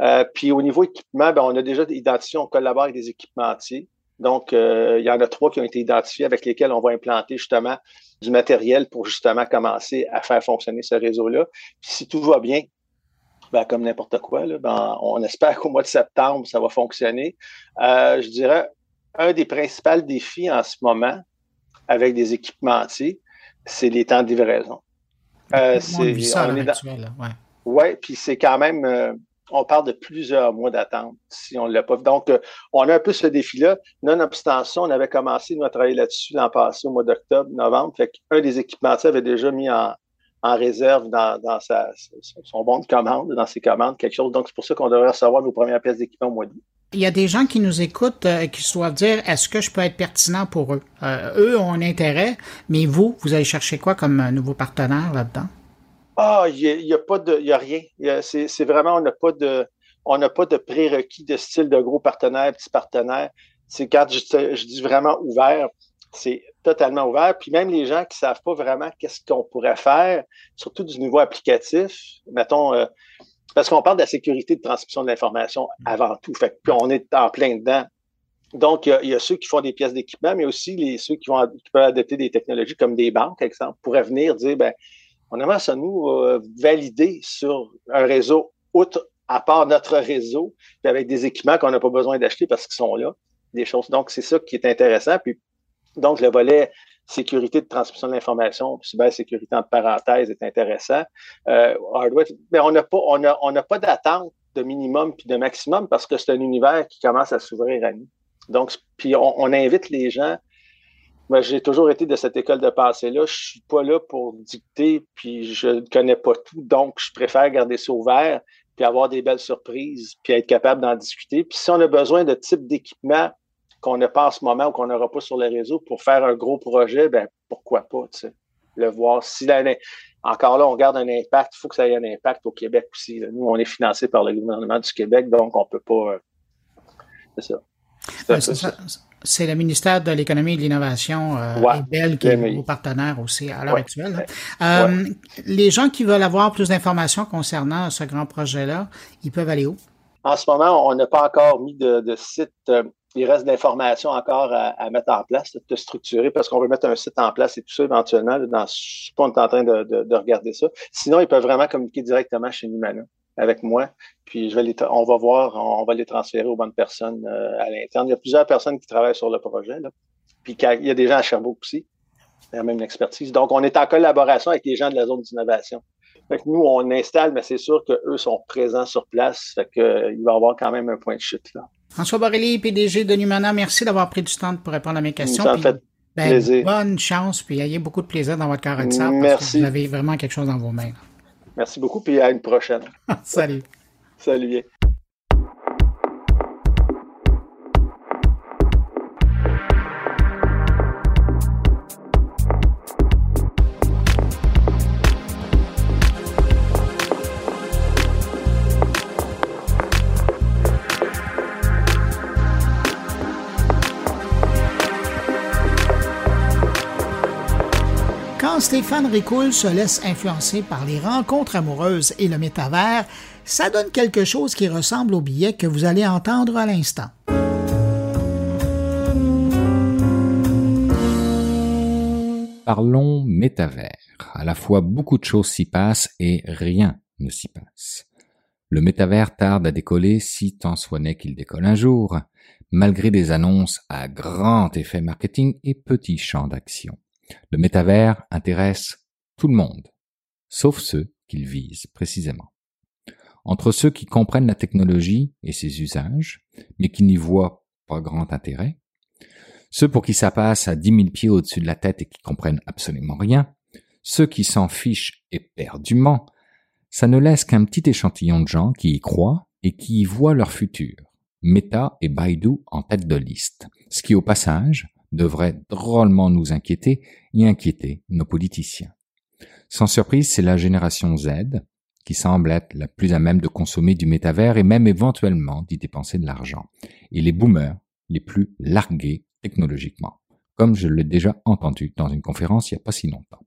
Euh, puis au niveau équipement, ben, on a déjà identifié, on collabore avec des équipementiers. Donc, euh, il y en a trois qui ont été identifiés avec lesquels on va implanter justement du matériel pour justement commencer à faire fonctionner ce réseau-là. si tout va bien, ben, comme n'importe quoi, ben, on espère qu'au mois de septembre, ça va fonctionner. Euh, je dirais, un des principaux défis en ce moment avec des équipementiers, c'est les temps de livraison. Euh, c'est, on ouais. puis c'est quand même, euh, on parle de plusieurs mois d'attente si on ne l'a pas. Donc, euh, on a un peu ce défi-là. Nonobstant ça, on avait commencé à travailler là-dessus l'an passé, au mois d'octobre, novembre. Fait qu'un des équipementiers avait déjà mis en, réserve dans, sa, son bon de commande, dans ses commandes, quelque chose. Donc, c'est pour ça qu'on devrait recevoir nos premières pièces d'équipement au mois d'août. Il y a des gens qui nous écoutent et euh, qui se doivent dire est-ce que je peux être pertinent pour eux? Euh, Eux ont un intérêt, mais vous, vous allez chercher quoi comme nouveau partenaire là-dedans? Ah, il n'y a, pas de, il a rien. C'est vraiment, on n'a pas de, on n'a pas de prérequis de style de gros partenaires, petits partenaires. C'est quand je, dis vraiment ouvert, c'est totalement ouvert. Puis même les gens qui savent pas vraiment qu'est-ce qu'on pourrait faire, surtout du niveau applicatif, mettons, euh, parce qu'on parle de la sécurité de transmission de l'information avant tout. Fait que, on est en plein dedans. Donc, il y, a, ceux qui font des pièces d'équipement, mais aussi les, ceux qui, vont, qui peuvent adopter des technologies comme des banques, par exemple, pourraient venir dire, ben, on aimerait ça nous euh, valider sur un réseau, outre, à part notre réseau, puis avec des équipements qu'on n'a pas besoin d'acheter parce qu'ils sont là, des choses. Donc, c'est ça qui est intéressant. Puis, donc, le volet sécurité de transmission de l'information, sécurité entre parenthèses est intéressant. Euh, mais on n'a pas, on on pas d'attente de minimum puis de maximum parce que c'est un univers qui commence à s'ouvrir à nous. Donc, puis on, invite les gens. Moi, j'ai toujours été de cette école de pensée-là. Je suis pas là pour dicter, puis je ne connais pas tout. Donc, je préfère garder ça ouvert, puis avoir des belles surprises, puis être capable d'en discuter. Puis si on a besoin de type d'équipement qu'on n'a pas en ce moment ou qu'on n'aura pas sur le réseau pour faire un gros projet, ben pourquoi pas, tu sais, le voir. Si encore là, on regarde un impact, il faut que ça ait un impact au Québec aussi. Nous, on est financé par le gouvernement du Québec, donc on ne peut pas. Euh, c'est ça. C'est le ministère de l'Économie et de l'Innovation euh, qui est mon partenaire aussi à l'heure actuelle. Euh, les gens qui veulent avoir plus d'informations concernant ce grand projet-là, ils peuvent aller où? En ce moment, on n'a pas encore mis de, site. Euh, il reste d'informations encore à, mettre en place, de structurer, parce qu'on veut mettre un site en place et tout ça éventuellement. Dans, on est en train de, de, regarder ça. Sinon, ils peuvent vraiment communiquer directement chez Numana avec moi. Puis je vais les on va voir, on va les transférer aux bonnes personnes euh, à l'interne. Il y a plusieurs personnes qui travaillent sur le projet. Là. Puis il y a des gens à Sherbrooke aussi. Il y a même expertise. Donc, on est en collaboration avec les gens de la zone d'innovation. Fait que nous, on installe, mais c'est sûr qu'eux sont présents sur place. Fait que, euh, il va y avoir quand même un point de chute là. François Borrelli, PDG de Numana, merci d'avoir pris du temps pour répondre à mes questions. Ça fait ben, plaisir. Bonne chance, puis ayez beaucoup de plaisir dans votre carrière de Merci. Parce que vous avez vraiment quelque chose dans vos mains. Merci beaucoup, puis à une prochaine. Salut. Salut. Stéphane Ricoul se laisse influencer par les rencontres amoureuses et le métavers, ça donne quelque chose qui ressemble au billet que vous allez entendre à l'instant. Parlons métavers. À la fois beaucoup de choses s'y passent et rien ne s'y passe. Le métavers tarde à décoller si tant soit n'est qu'il décolle un jour, malgré des annonces à grand effet marketing et petits champs d'action. Le métavers intéresse tout le monde, sauf ceux qu'il vise précisément. Entre ceux qui comprennent la technologie et ses usages, mais qui n'y voient pas grand intérêt, ceux pour qui ça passe à dix mille pieds au-dessus de la tête et qui comprennent absolument rien, ceux qui s'en fichent éperdument, ça ne laisse qu'un petit échantillon de gens qui y croient et qui y voient leur futur. Meta et Baidu en tête de liste, ce qui au passage devrait drôlement nous inquiéter et inquiéter nos politiciens. Sans surprise, c'est la génération Z qui semble être la plus à même de consommer du métavers et même éventuellement d'y dépenser de l'argent, et les boomers les plus largués technologiquement, comme je l'ai déjà entendu dans une conférence il n'y a pas si longtemps.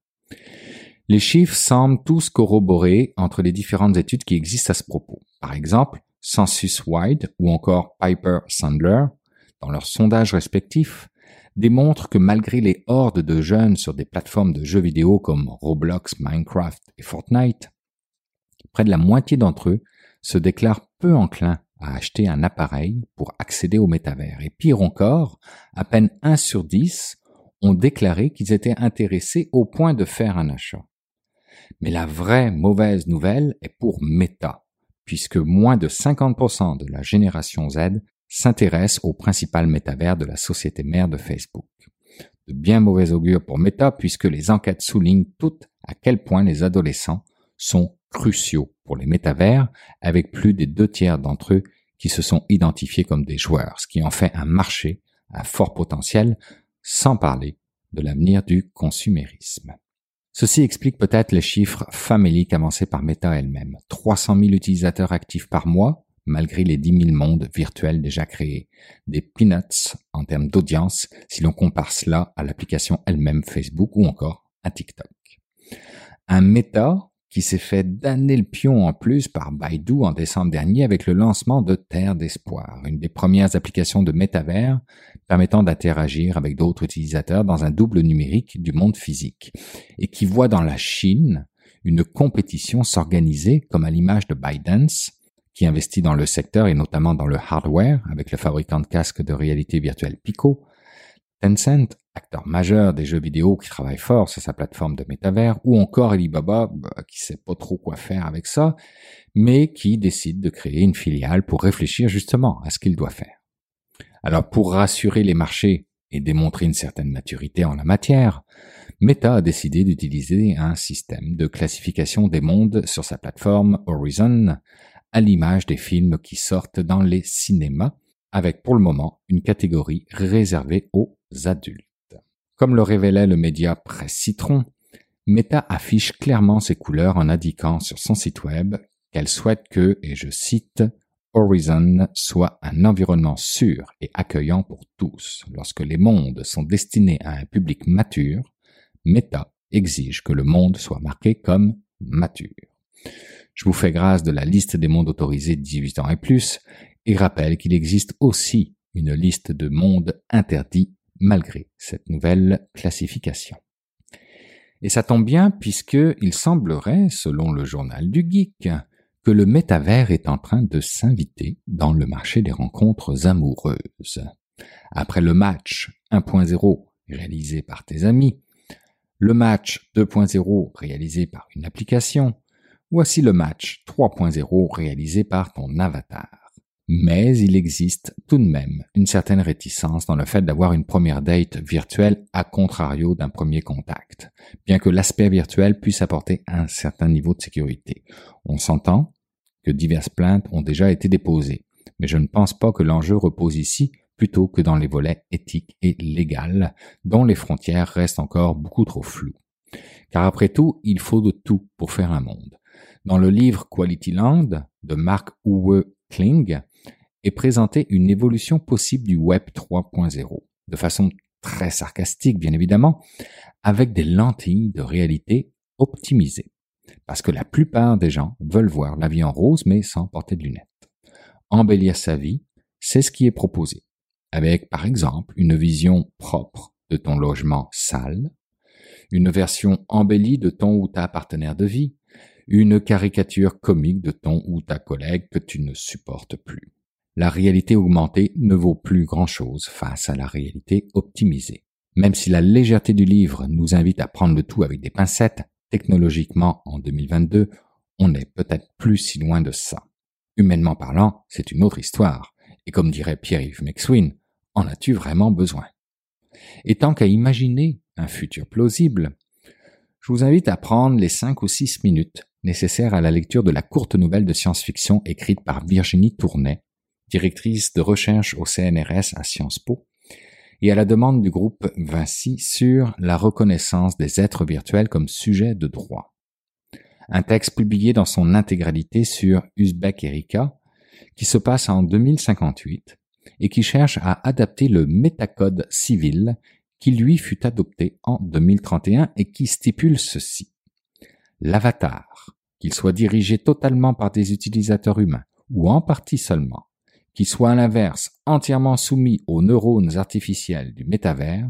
Les chiffres semblent tous corroborer entre les différentes études qui existent à ce propos. Par exemple, Census Wide ou encore Piper Sandler, dans leurs sondages respectifs, démontre que malgré les hordes de jeunes sur des plateformes de jeux vidéo comme Roblox, Minecraft et Fortnite, près de la moitié d'entre eux se déclarent peu enclins à acheter un appareil pour accéder au métavers. Et pire encore, à peine 1 sur 10 ont déclaré qu'ils étaient intéressés au point de faire un achat. Mais la vraie mauvaise nouvelle est pour Meta, puisque moins de 50% de la génération Z s'intéresse au principal métavers de la société mère de Facebook. De bien mauvais augure pour Meta puisque les enquêtes soulignent toutes à quel point les adolescents sont cruciaux pour les métavers, avec plus des deux tiers d'entre eux qui se sont identifiés comme des joueurs, ce qui en fait un marché à fort potentiel, sans parler de l'avenir du consumérisme. Ceci explique peut-être les chiffres faméliques avancés par Meta elle-même. 300 000 utilisateurs actifs par mois, malgré les 10 000 mondes virtuels déjà créés. Des peanuts en termes d'audience si l'on compare cela à l'application elle-même Facebook ou encore à TikTok. Un Meta qui s'est fait damner le pion en plus par Baidu en décembre dernier avec le lancement de Terre d'Espoir, une des premières applications de métavers permettant d'interagir avec d'autres utilisateurs dans un double numérique du monde physique, et qui voit dans la Chine une compétition s'organiser comme à l'image de ByteDance, qui investit dans le secteur et notamment dans le hardware avec le fabricant de casques de réalité virtuelle Pico, Tencent, acteur majeur des jeux vidéo qui travaille fort sur sa plateforme de métavers, ou encore Alibaba, bah, qui sait pas trop quoi faire avec ça, mais qui décide de créer une filiale pour réfléchir justement à ce qu'il doit faire. Alors pour rassurer les marchés et démontrer une certaine maturité en la matière, Meta a décidé d'utiliser un système de classification des mondes sur sa plateforme Horizon, à l'image des films qui sortent dans les cinémas, avec pour le moment une catégorie réservée aux adultes. Comme le révélait le média Presse Citron, Meta affiche clairement ses couleurs en indiquant sur son site web qu'elle souhaite que, et je cite, Horizon soit un environnement sûr et accueillant pour tous. Lorsque les mondes sont destinés à un public mature, Meta exige que le monde soit marqué comme mature. Je vous fais grâce de la liste des mondes autorisés de 18 ans et plus et rappelle qu'il existe aussi une liste de mondes interdits malgré cette nouvelle classification. Et ça tombe bien puisque il semblerait, selon le journal du geek, que le métavers est en train de s'inviter dans le marché des rencontres amoureuses. Après le match 1.0 réalisé par tes amis, le match 2.0 réalisé par une application, voici le match 3.0 réalisé par ton avatar. Mais il existe tout de même une certaine réticence dans le fait d'avoir une première date virtuelle à contrario d'un premier contact, bien que l'aspect virtuel puisse apporter un certain niveau de sécurité. On s'entend que diverses plaintes ont déjà été déposées, mais je ne pense pas que l'enjeu repose ici plutôt que dans les volets éthiques et légaux, dont les frontières restent encore beaucoup trop floues. Car après tout, il faut de tout pour faire un monde. Dans le livre Quality Land de Mark Uwe Kling, et présenter une évolution possible du Web 3.0, de façon très sarcastique bien évidemment, avec des lentilles de réalité optimisées. Parce que la plupart des gens veulent voir la vie en rose mais sans porter de lunettes. Embellir sa vie, c'est ce qui est proposé, avec par exemple une vision propre de ton logement sale, une version embellie de ton ou ta partenaire de vie, une caricature comique de ton ou ta collègue que tu ne supportes plus la réalité augmentée ne vaut plus grand-chose face à la réalité optimisée. Même si la légèreté du livre nous invite à prendre le tout avec des pincettes, technologiquement en 2022, on n'est peut-être plus si loin de ça. Humainement parlant, c'est une autre histoire, et comme dirait Pierre-Yves McSween, en as-tu vraiment besoin? Et tant qu'à imaginer un futur plausible, je vous invite à prendre les cinq ou six minutes nécessaires à la lecture de la courte nouvelle de science-fiction écrite par Virginie Tournet directrice de recherche au CNRS à Sciences Po, et à la demande du groupe Vinci sur la reconnaissance des êtres virtuels comme sujet de droit. Un texte publié dans son intégralité sur Uzbek Erika, qui se passe en 2058 et qui cherche à adapter le métacode civil qui lui fut adopté en 2031 et qui stipule ceci. L'avatar, qu'il soit dirigé totalement par des utilisateurs humains ou en partie seulement, qui soit à l'inverse entièrement soumis aux neurones artificiels du métavers,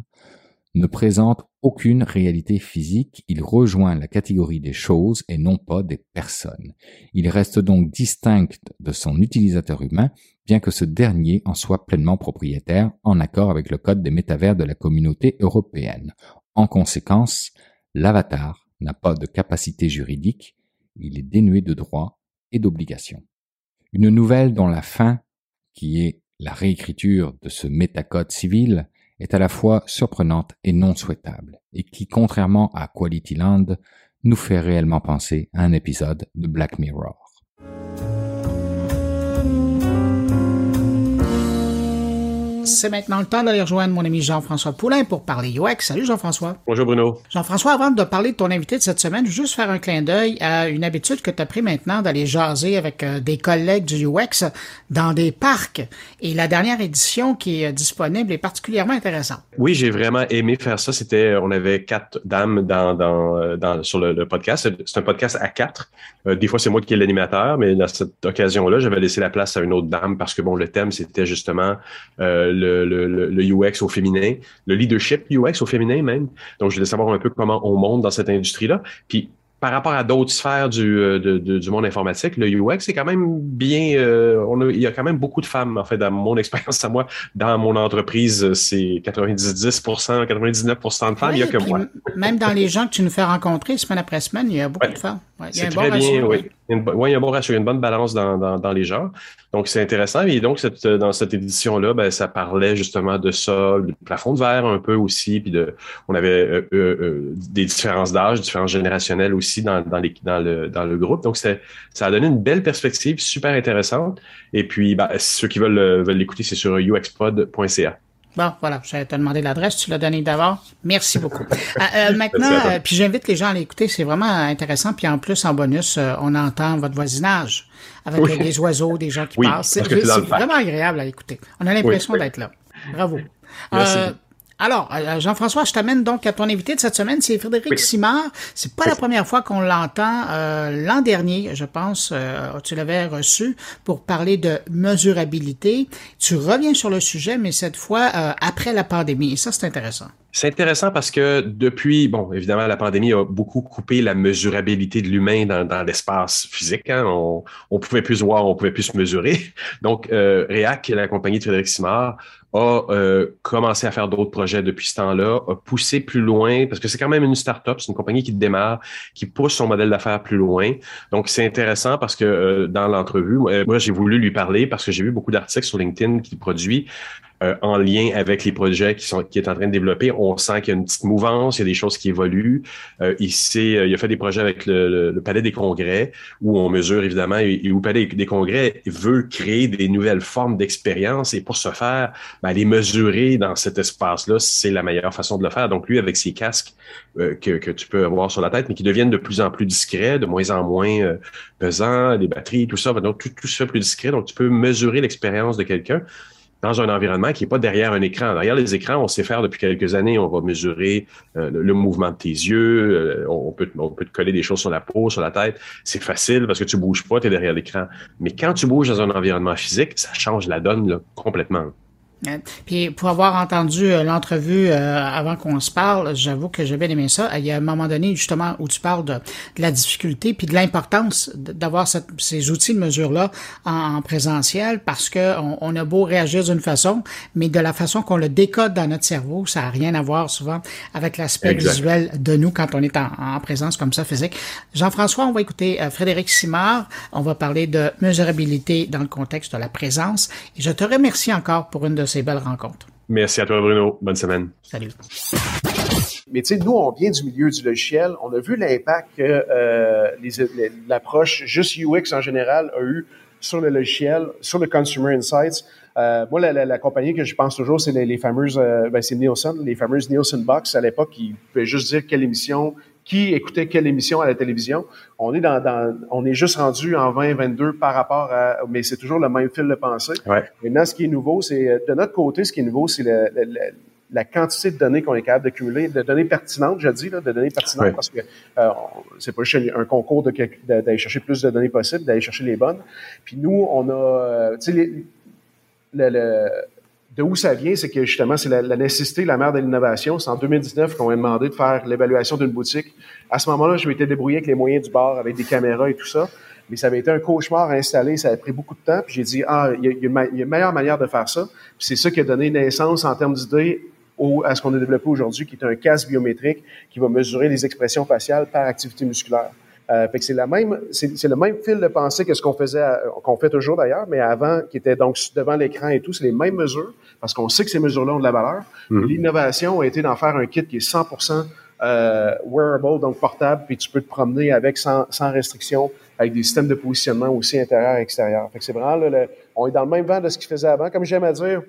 ne présente aucune réalité physique, il rejoint la catégorie des choses et non pas des personnes. Il reste donc distinct de son utilisateur humain, bien que ce dernier en soit pleinement propriétaire, en accord avec le code des métavers de la communauté européenne. En conséquence, l'avatar n'a pas de capacité juridique, il est dénué de droits et d'obligations. Une nouvelle dont la fin qui est la réécriture de ce métacode civil, est à la fois surprenante et non souhaitable, et qui, contrairement à Quality Land, nous fait réellement penser à un épisode de Black Mirror. C'est maintenant le temps d'aller rejoindre mon ami Jean-François Poulain pour parler UX. Salut Jean-François. Bonjour Bruno. Jean-François, avant de parler de ton invité de cette semaine, je veux juste faire un clin d'œil à une habitude que tu as pris maintenant d'aller jaser avec euh, des collègues du UX dans des parcs. Et la dernière édition qui est disponible est particulièrement intéressante. Oui, j'ai vraiment aimé faire ça. C'était, on avait quatre dames dans, dans, euh, dans sur le, podcast. C'est un podcast à quatre. Euh, des fois, c'est moi qui est l'animateur, mais dans cette occasion-là, j'avais laissé la place à une autre dame parce que bon, le thème c'était justement euh, le, le, le, UX au féminin, le leadership UX au féminin même. Donc, je voulais savoir un peu comment on monte dans cette industrie-là. Puis par rapport à d'autres sphères du, euh, du monde informatique, le UX c'est quand même bien. Euh, on il y a quand même beaucoup de femmes, en fait, dans mon expérience à moi, dans mon entreprise, c'est 90% 99% de femmes. il y a que moi. Même dans les gens que tu nous fais rencontrer semaine après semaine, il y a beaucoup de femmes. C'est très bien, oui. Il y, a il y a un bon ratio, il y a une bonne balance dans, dans, dans les genres. Donc, c'est intéressant. Et donc, cette, dans cette édition-là, ben, ça parlait justement de ça, du plafond de verre un peu aussi, puis de, on avait euh, euh, euh des différences d'âge, différences générationnelles aussi dans, dans, les, dans, le, dans le groupe. Donc, ça a donné une belle perspective, super intéressante. Et puis, ben, ceux qui veulent, veulent l'écouter, c'est sur uxpod.ca. Bon, voilà, j'allais te demander l'adresse, tu l'as donné d'abord. Merci beaucoup. Euh, euh, maintenant, euh, puis j'invite les gens à l'écouter, c'est vraiment intéressant. Puis en plus, en bonus, on entend votre voisinage avec des oiseaux, des gens qui passent. C'est vraiment agréable à écouter. On a l'impression d'être là. Bravo. Merci. Alors, euh, Jean-François, je t'amène donc à ton invité de cette semaine, c'est Frédéric Simard. C'est pas la première fois qu'on l'entend. Euh, l'an dernier, je pense, euh, tu l'avais reçu pour parler de mesurabilité. Tu reviens sur le sujet, mais cette fois après la pandémie. Et ça, c'est intéressant. C'est intéressant parce que depuis, bon, évidemment, la pandémie a beaucoup coupé la mesurabilité de l'humain dans, l'espace physique. Hein. On, on pouvait plus voir, on pouvait plus se mesurer. Donc, euh, REAC, la compagnie de Frédéric Simard, a euh, commencé à faire d'autres projets depuis ce temps-là, a poussé plus loin, parce que c'est quand même une start-up, c'est une compagnie qui démarre, qui pousse son modèle d'affaires plus loin. Donc, c'est intéressant parce que euh, dans l'entrevue, moi, j'ai voulu lui parler parce que j'ai vu beaucoup d'articles sur LinkedIn qu'il produit euh, en lien avec les projets qui sont qui est en train de développer. On sent qu'il y a une petite mouvance, il y a des choses qui évoluent. Euh, il, il a fait des projets avec le, le, Palais des Congrès où on mesure évidemment et, où le Palais des Congrès veut créer des nouvelles formes d'expérience et pour ce faire, ben, les mesurer dans cet espace-là, c'est la meilleure façon de le faire. Donc lui, avec ses casques euh, que, que, tu peux avoir sur la tête, mais qui deviennent de plus en plus discrets, de moins en moins euh, pesants, les batteries, tout ça, donc tout, tout se fait plus discret. Donc tu peux mesurer l'expérience de quelqu'un dans un environnement qui n'est pas derrière un écran. Derrière les écrans, on sait faire depuis quelques années. On va mesurer euh, le, mouvement de tes yeux. Euh, on, peut, on peut te coller des choses sur la peau, sur la tête. C'est facile parce que tu bouges pas, tu es derrière l'écran. Mais quand tu bouges dans un environnement physique, ça change la donne là, complètement. Puis pour avoir entendu euh, l'entrevue euh, avant qu'on se parle, j'avoue que j'ai bien aimé ça. Il y a un moment donné justement où tu parles de, la difficulté puis de l'importance d'avoir ces outils de mesure-là en, présentiel parce que on, a beau réagir d'une façon, mais de la façon qu'on le décode dans notre cerveau, ça a rien à voir souvent avec l'aspect visuel de nous quand on est en, présence comme ça physique. Jean-François, on va écouter euh, Frédéric Simard. On va parler de mesurabilité dans le contexte de la présence. Et je te remercie encore pour une de ces belles rencontres. Merci à toi, Bruno. Bonne semaine. Salut. Mais tu sais, nous, on vient du milieu du logiciel. On a vu l'impact que euh, l'approche juste UX en général a eu sur le logiciel, sur le Consumer Insights. Euh, moi, la, la, compagnie que je pense toujours, c'est les, fameuses, euh, ben, c'est Nielsen, les fameuses Nielsen Box. À l'époque, ils pouvaient juste dire quelle émission, qui écoutait quelle émission à la télévision. On est dans, dans on est juste rendu en 2022 par rapport à, mais c'est toujours le même fil de pensée. Ouais. Maintenant, ce qui est nouveau, c'est de notre côté, ce qui est nouveau, c'est le, la quantité de données qu'on est capable d'accumuler, de données pertinentes, je dis, là, de données pertinentes, parce que euh, c'est pas juste un concours d'aller chercher plus de données possibles, d'aller chercher les bonnes. Puis nous, on a, euh, tu sais, le, le, de où ça vient, c'est que justement, c'est la, nécessité, la mère de l'innovation. C'est en 2019 qu'on m'a demandé de faire l'évaluation d'une boutique. À ce moment-là, je m'étais débrouillé avec les moyens du bar, avec des caméras et tout ça. Mais ça avait été un cauchemar à installer, ça a pris beaucoup de temps. Puis j'ai dit, ah, il y, a, il y a une meilleure manière de faire ça. Puis c'est ça qui a donné naissance en termes d'idées à ce qu'on a développé aujourd'hui, qui est un casque biométrique qui va mesurer les expressions faciales par activité musculaire. Euh, fait que c'est la même, c'est, le même fil de pensée que ce qu'on faisait, qu'on fait toujours d'ailleurs, mais avant, qui était donc devant l'écran et tout, c'est les mêmes mesures, parce qu'on sait que ces mesures-là ont de la valeur. Mmh. L'innovation a été d'en faire un kit qui est 100% euh, wearable, donc portable, puis tu peux te promener avec sans, sans restriction, avec des systèmes de positionnement aussi intérieur et extérieur. Fait que c'est vraiment, là, on est dans le même vent de ce qu'il faisait avant. Comme j'aime à dire,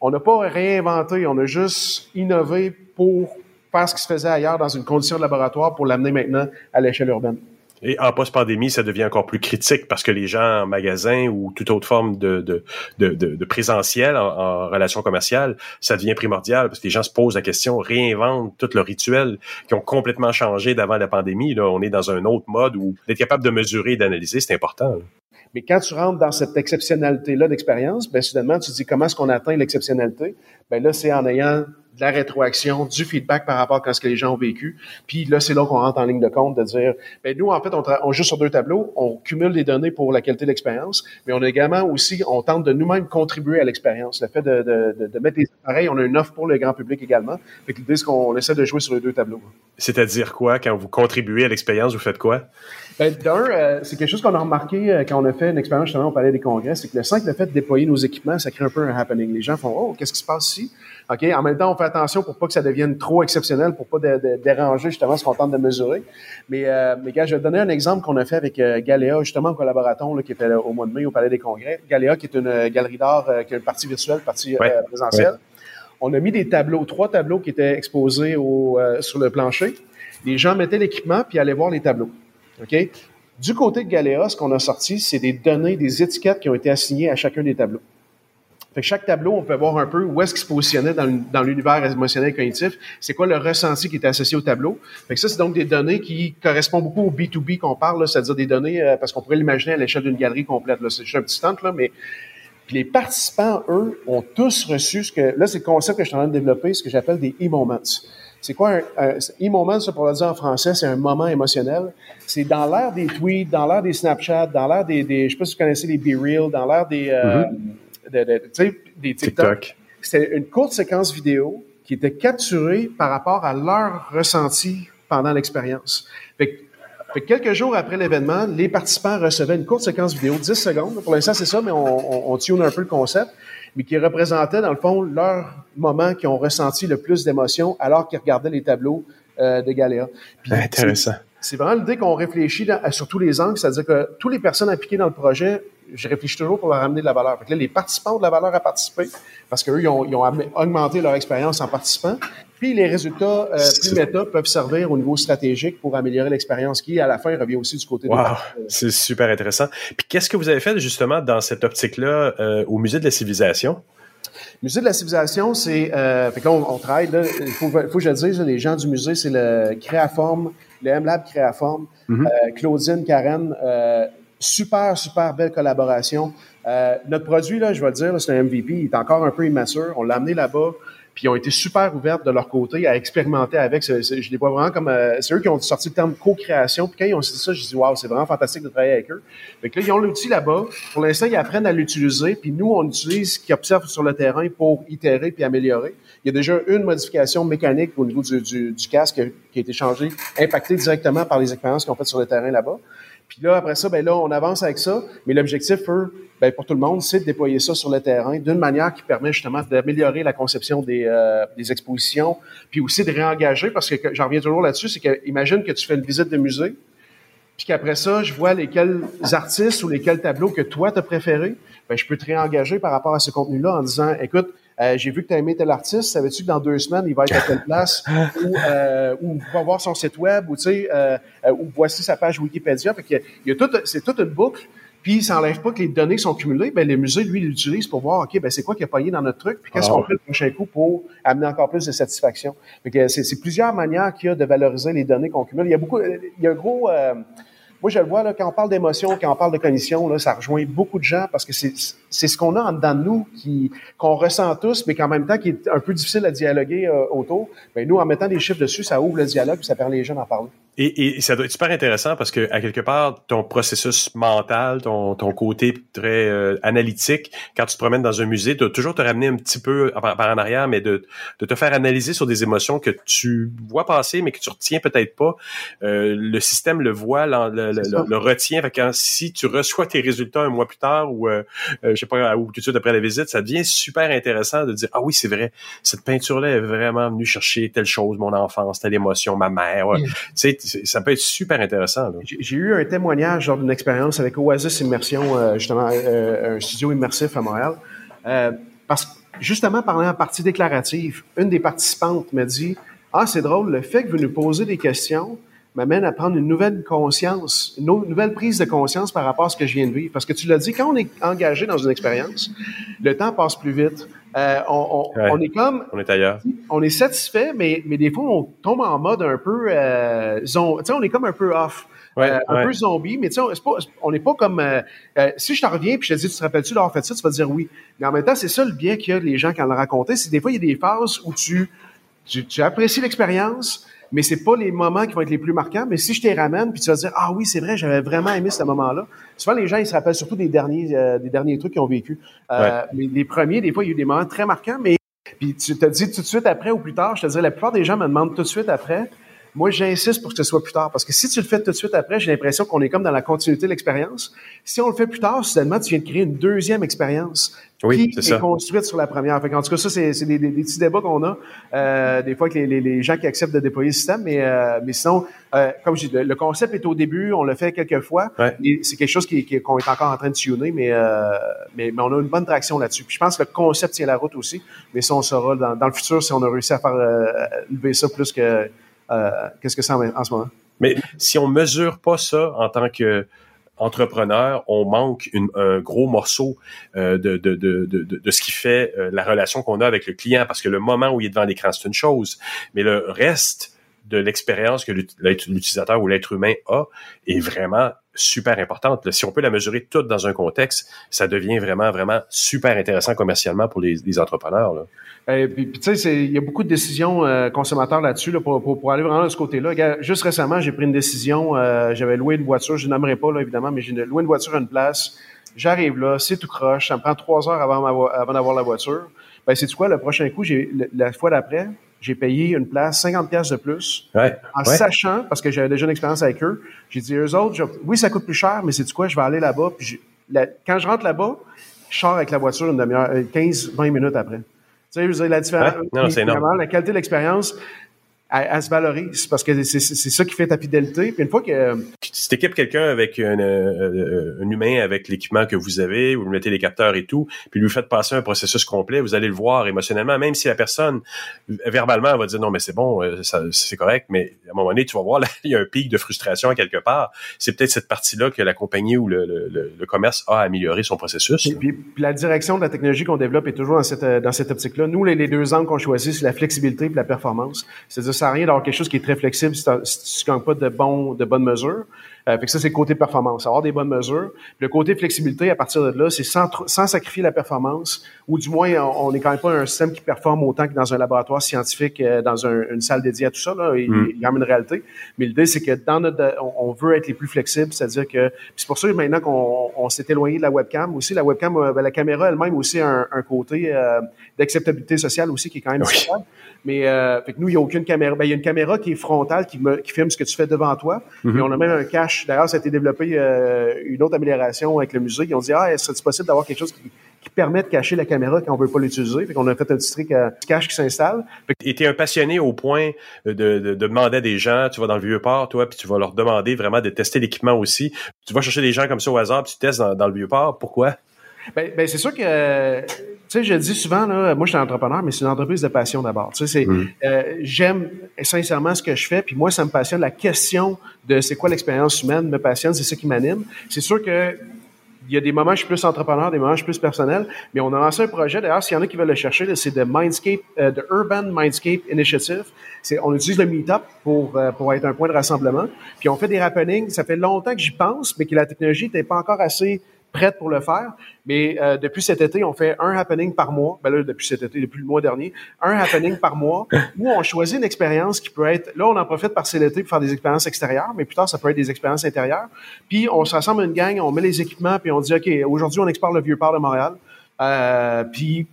On n'a pas réinventé, on a juste innové pour faire ce qui se faisait ailleurs dans une condition de laboratoire pour l'amener maintenant à l'échelle urbaine. Et en post-pandémie, ça devient encore plus critique parce que les gens en magasin ou toute autre forme de, de, de, de présentiel en, relation commerciale, ça devient primordial parce que les gens se posent la question, réinventent tout le rituel qui ont complètement changé d'avant la pandémie. Là, on est dans un autre mode où d'être capable de mesurer et d'analyser, c'est important. Mais quand tu rentres dans cette exceptionnalité-là d'expérience, ben soudainement, tu te dis comment est-ce qu'on atteint l'exceptionnalité? Ben là, c'est en ayant de la rétroaction, du feedback par rapport à ce que les gens ont vécu. Puis là, c'est là qu'on rentre en ligne de compte de dire, ben nous, en fait, on, on, joue sur deux tableaux, on cumule des données pour la qualité de l'expérience, mais on a également aussi, on tente de nous-mêmes contribuer à l'expérience. Le fait de, de, de, mettre des appareils, on a une offre pour le grand public également. Fait que l'idée, c'est qu'on essaie de jouer sur les deux tableaux. C'est-à-dire quoi? Quand vous contribuez à l'expérience, vous faites quoi? Ben, d'un, euh, c'est quelque chose qu'on a remarqué euh, quand on a fait une expérience justement au Palais des Congrès, c'est que le simple fait de déployer nos équipements, ça crée un peu un happening. Les gens font Oh, qu'est-ce qui se passe ici? OK? En même temps, on fait attention pour pas que ça devienne trop exceptionnel, pour pas déranger justement ce qu'on tente de mesurer. Mais, euh, mais gars, je vais donner un exemple qu'on a fait avec euh, Galéa, justement, en collaborateur, là, qui était au mois de mai au Palais des Congrès. Galéa, qui est une galerie d'art, qui a une partie virtuelle, une partie présentielle. On a mis des tableaux, trois tableaux qui étaient exposés au, sur le plancher. Les gens mettaient l'équipement puis allaient voir les tableaux. OK? Du côté de Galéa, ce qu'on a sorti, c'est des données, des étiquettes qui ont été assignées à chacun des tableaux. Fait que chaque tableau, on peut voir un peu où est-ce qu'il se positionnait dans, l'univers émotionnel et cognitif. C'est quoi le ressenti qui était associé au tableau? Fait que ça, c'est donc des données qui correspondent beaucoup au B2B qu'on parle, c'est-à-dire des données, euh, parce qu'on pourrait l'imaginer à l'échelle d'une galerie complète. C'est juste un petit stunt, là, mais puis les participants, eux, ont tous reçu ce que... Là, c'est le concept que je suis en train de développer, ce que j'appelle des e-moments. C'est quoi un, e-moment, ça pour le dire en français, c'est un moment émotionnel. C'est dans l'ère des tweets, dans l'ère des Snapchat, dans l'ère des, des, je sais pas si vous connaissez les Be Real, dans l'ère des, euh, des TikTok. C'était une courte séquence vidéo qui était capturée par rapport à leur ressenti pendant l'expérience. Fait, fait quelques jours après l'événement, les participants recevaient une courte séquence vidéo, 10 secondes. Pour l'instant, c'est ça, mais on, on, on tune un peu le concept mais qui représentaient, dans le fond, leur moment qui ont ressenti le plus d'émotions alors qu'ils regardaient les tableaux euh, de Galéa. Intéressant. C'est vraiment l'idée qu'on réfléchit sur tous les angles, c'est-à-dire que toutes les personnes impliquées dans le projet, je réfléchis toujours pour leur amener de la valeur. Fait là, les participants ont de la valeur à participer parce qu'eux, ils ont, ils ont augmenté leur expérience en participant. Puis les résultats euh, plus méta peuvent servir au niveau stratégique pour améliorer l'expérience qui, à la fin, revient aussi du côté wow, C'est super intéressant. Puis qu'est-ce que vous avez fait justement dans cette optique-là euh, au Musée de la civilisation? Musée de la civilisation, c'est... Euh, fait que là, on, travaille, il faut, faut, que je le dise, les gens du musée, c'est le Créaforme, le M-Lab Créaforme, mm-hmm. euh, Claudine, Karen, euh, super, super belle collaboration. Euh, notre produit, là, je vais le dire, c'est un MVP, il est encore un peu immature. On l'a amené là-bas. Puis ils ont été super ouvertes de leur côté à expérimenter avec. je les vois vraiment comme euh, c'est eux qui ont sorti le terme co-création. Puis quand ils ont dit ça, je dis waouh, c'est vraiment fantastique de travailler avec eux. Fait que là, ils ont l'outil là-bas. Pour l'instant, ils apprennent à l'utiliser. Puis nous, on utilise ce qu'ils observent sur le terrain pour itérer puis améliorer. Il y a déjà une modification mécanique au niveau du, du, casque qui a été changée, impactée directement par les expériences qu'ils ont faites sur le terrain là-bas. Puis là, après ça, ben là, on avance avec ça. Mais l'objectif, ben, pour tout le monde, c'est de déployer ça sur le terrain d'une manière qui permet justement d'améliorer la conception des, euh, des, expositions, puis aussi de réengager, parce que j'en reviens toujours là-dessus, c'est que imagine que tu fais une visite de musée, puis qu'après ça, je vois lesquels artistes ou lesquels tableaux que toi, t'as préféré, ben, je peux te réengager par rapport à ce contenu-là en disant, écoute, euh, j'ai vu que tu as aimé tel artiste, savais-tu que dans deux semaines, il va être à telle place, ou, euh, ou va voir son site web, ou tu sais, euh, euh ou voici sa page Wikipédia. Fait y a, tout, c'est toute une boucle. Puis ça n'enlève pas que les données sont cumulées. Ben, les musées, lui, l'utilisent pour voir, OK, ben, c'est quoi qui a payé dans notre truc, puis qu'est-ce ah qu'on fait le prochain coup pour amener encore plus de satisfaction? c'est, plusieurs manières qu'il y a de valoriser les données qu'on cumule. Il y a beaucoup, il y a un gros, moi, je le vois, là, quand on parle d'émotion, quand on parle de cognition, là, ça rejoint beaucoup de gens parce que c'est, ce qu'on a en dedans de nous, qui, qu'on ressent tous, mais qu'en même temps, qui est un peu difficile à dialoguer euh, autour. Ben, nous, en mettant des chiffres dessus, ça ouvre le dialogue et ça permet les gens d'en parler. Et, et, ça doit être super intéressant parce que à quelque part, ton processus mental, ton, ton côté très euh, analytique, quand tu te promènes dans un musée, tu toujours te ramener un petit peu par, en arrière, mais de, de, te faire analyser sur des émotions que tu vois passer, mais que tu retiens peut-être pas. Euh, le système le voit, le, le, retient. Fait que si tu reçois tes résultats un mois plus tard ou euh, euh je sais pas ou tout de suite après la visite, ça devient super intéressant de dire ah oui c'est vrai, cette peinture-là est vraiment venue chercher telle chose, mon enfance, telle émotion, ma mère. Tu sais ça peut être super intéressant. J'ai eu un témoignage genre d'une expérience avec Oasis Immersion, euh, justement, euh, un studio immersif à Montréal. Euh, parce justement, pendant la partie déclarative, une des participantes m'a dit Ah, c'est drôle, le fait que vous nous posez des questions m'amène à prendre une nouvelle conscience, une nouvelle prise de conscience par rapport à ce que je viens de vivre. Parce que tu l'as dit, quand on est engagé dans une expérience, le temps passe plus vite. Euh, on, on, est comme... On est ailleurs. On est satisfait, mais, mais des fois, on tombe en mode un peu... Euh, tu sais, on est comme un peu off. Euh, un peu zombie, mais tu sais, on n'est pas, comme... Euh, euh, si je t'en reviens puis je te dis, tu te rappelles-tu d'avoir fait ça, tu vas dire oui. Mais en même temps, c'est ça le bien qu'il y a les gens qui en ont raconté, c'est des fois, il y a des phases où tu, tu, tu apprécies l'expérience, mais c'est pas les moments qui vont être les plus marquants. Mais si je t'y ramène, puis tu vas dire ah oui c'est vrai j'avais vraiment aimé ce moment-là. Souvent les gens ils se rappellent surtout des derniers euh, des derniers trucs qu'ils ont vécu. Euh, mais les premiers des fois il y a eu des moments très marquants, mais puis tu te dis tout de suite après ou plus tard. Je te dirais la plupart des gens me demandent tout de suite après. Moi, j'insiste pour que ce soit plus tard. Parce que si tu le fais tout de suite après, j'ai l'impression qu'on est comme dans la continuité de l'expérience. Si on le fait plus tard, soudainement, tu viens de créer une deuxième expérience oui, qui est, construite sur la première. Fait en tout cas, ça, c'est des, des, petits débats qu'on a euh, des fois avec les, les, gens qui acceptent de déployer le système. Mais, euh, mais sinon, euh, comme je dis, le, concept est au début, on le fait quelques fois. C'est quelque chose qu'on qui, est encore en train de tuner, mais, euh, mais, mais, on a une bonne traction là-dessus. Puis je pense que le concept tient la route aussi. Mais ça, on saura dans, dans le futur si on a réussi à faire euh, lever ça plus que qu'est-ce que c'est en, ce moment? Mais si on mesure pas ça en tant que entrepreneur, on manque un gros morceau euh, de, de, de, de, ce qui fait euh, la relation qu'on a avec le client, parce que le moment où il est devant l'écran, c'est une chose, mais le reste de l'expérience que l'utilisateur ou l'être humain a est vraiment super importante. Si on peut la mesurer toute dans un contexte, ça devient vraiment, vraiment super intéressant commercialement pour les, entrepreneurs. Là. Et puis, tu sais, il y a beaucoup de décisions euh, consommateurs là-dessus là, pour, pour, aller vraiment de ce côté-là. Juste récemment, j'ai pris une décision. Euh, j'avais loué une voiture. Je n'aimerais pas, là, évidemment, mais j'ai loué une voiture à une place. J'arrive là, c'est tout croche. Ça me prend trois heures avant, avant d'avoir la voiture. Ben, c'est quoi? Le prochain coup, la fois d'après, j'ai payé une place 50 pièces de plus. en sachant, parce que j'avais déjà une expérience avec eux, j'ai dit, eux autres, oui, ça coûte plus cher, mais c'est du quoi? Je vais aller là-bas. Puis quand je rentre là-bas, je sors avec la voiture une demi-heure, 15, 20 minutes après. Tu sais, la différence. Non, c'est énorme. La qualité de l'expérience, elle, se valorise parce que c'est ça qui fait ta fidélité. Puis une fois que si t'équipes quelqu'un avec un, euh, un, humain avec l'équipement que vous avez, vous mettez les capteurs et tout, puis lui faites passer un processus complet, vous allez le voir émotionnellement, même si la personne verbalement va dire non mais c'est bon, euh, c'est correct, mais à un moment donné tu vas voir là, il y a un pic de frustration quelque part. C'est peut-être cette partie-là que la compagnie ou le, le, le, commerce a amélioré son processus. Et puis, la direction de la technologie qu'on développe est toujours dans cette dans cette optique-là. Nous les, les deux angles qu'on choisit, c'est la flexibilité et la performance. C'est-à-dire ça n'a rien d'avoir quelque chose qui est très flexible si, tu ne pas de, bon, de bonnes mesures. Euh, fait que ça, c'est le côté performance, avoir des bonnes mesures. le côté flexibilité, à partir de là, c'est sans, sans sacrifier la performance, ou du moins, on n'est quand même pas un système qui performe autant que dans un laboratoire scientifique, euh, dans une salle dédiée à tout ça. Là. Il, mm. y a une réalité. Mais l'idée, c'est que dans notre, on, veut être les plus flexibles, c'est-à-dire que c'est pour ça que maintenant qu'on on, s'est éloigné de la webcam aussi, la webcam, euh, ben, la caméra elle-même aussi a un, un côté euh, d'acceptabilité sociale aussi qui est quand même oui. Mais euh, fait que nous, il n'y a aucune caméra. Ben, il y a une caméra qui est frontale, qui, me, qui filme ce que tu fais devant toi. Mm on a même un cache. D'ailleurs, ça a été développé euh, une autre amélioration avec le musée. Ils ont dit, ah, est-ce possible d'avoir quelque chose qui, qui, permet de cacher la caméra quand on veut pas l'utiliser? Fait qu'on a fait un petit truc à cache qui s'installe. Et tu es un passionné au point de, de, de, demander à des gens, tu vas dans le Vieux-Port, toi, puis tu vas leur demander vraiment de tester l'équipement aussi. Tu vas chercher des gens comme ça au hasard, puis tu testes dans, dans le Vieux-Port. Pourquoi? Ben, ben c'est sûr que, tu sais, je dis souvent, là, moi, je suis entrepreneur, mais c'est une entreprise de passion d'abord. Tu sais, c'est, mm. euh, j'aime sincèrement ce que je fais, puis moi, ça me passionne. La question de c'est quoi l'expérience humaine me passionne, c'est ça qui m'anime. C'est sûr que il y a des moments où je suis plus entrepreneur, des moments où je suis plus personnel, mais on a lancé un projet. D'ailleurs, s'il y en a qui veulent le chercher, c'est de Mindscape, euh, de Urban Mindscape Initiative. C'est, on utilise le Meetup pour euh, pour être un point de rassemblement. Puis on fait des happenings. Ça fait longtemps que j'y pense, mais que la technologie n'était pas encore assez prête pour le faire. Mais euh, depuis cet été, on fait un happening par mois. Ben là, depuis cet été, depuis le mois dernier, un happening par mois où on choisit une expérience qui peut être. Là, on en profite par l'été pour faire des expériences extérieures, mais plus tard, ça peut être des expériences intérieures. Puis on se rassemble une gang, on met les équipements, puis on dit OK, aujourd'hui, on explore le vieux port de Montréal. Euh, puis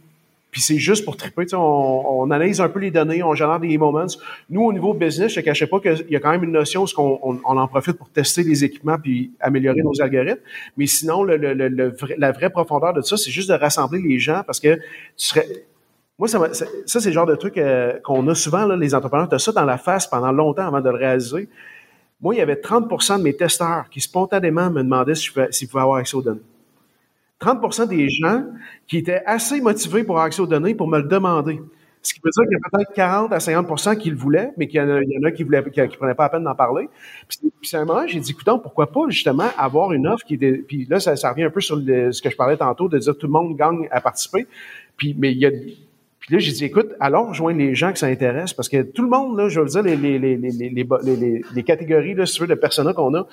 puis c'est juste pour triper. On, on, analyse un peu les données, on génère des moments. Nous, au niveau business, je ne cachais pas qu'il y a quand même une notion où on, on, on, en profite pour tester les équipements puis améliorer nos algorithmes. Mais sinon, le, le, le, la vraie profondeur de ça, c'est juste de rassembler les gens parce que tu serais. Moi, ça, ça, c'est le genre de truc euh, qu'on a souvent, là, les entrepreneurs. Tu as ça dans la face pendant longtemps avant de le réaliser. Moi, il y avait 30% de mes testeurs qui spontanément me demandaient s'ils si pouvaient avoir accès aux données. 30% des gens qui étaient assez motivés pour avoir accès aux données pour me le demander. Ce qui veut dire qu'il y a peut-être 40 à 50% qui le voulaient, mais qu'il y, en a, qui ne qui, prenaient pas la peine d'en parler. Puis, puis à un moment, j'ai dit, écoutons, pourquoi pas justement avoir une offre qui est... Puis là, ça, ça revient un peu sur ce que je parlais tantôt, de dire tout le monde gagne à participer. Puis, mais il y a, puis là, j'ai dit, écoute, alors rejoindre les gens qui s'intéressent, parce que tout le monde, là, je veux dire, les, les, les, les, les, les catégories, là, si tu veux, de personnes qu'on a,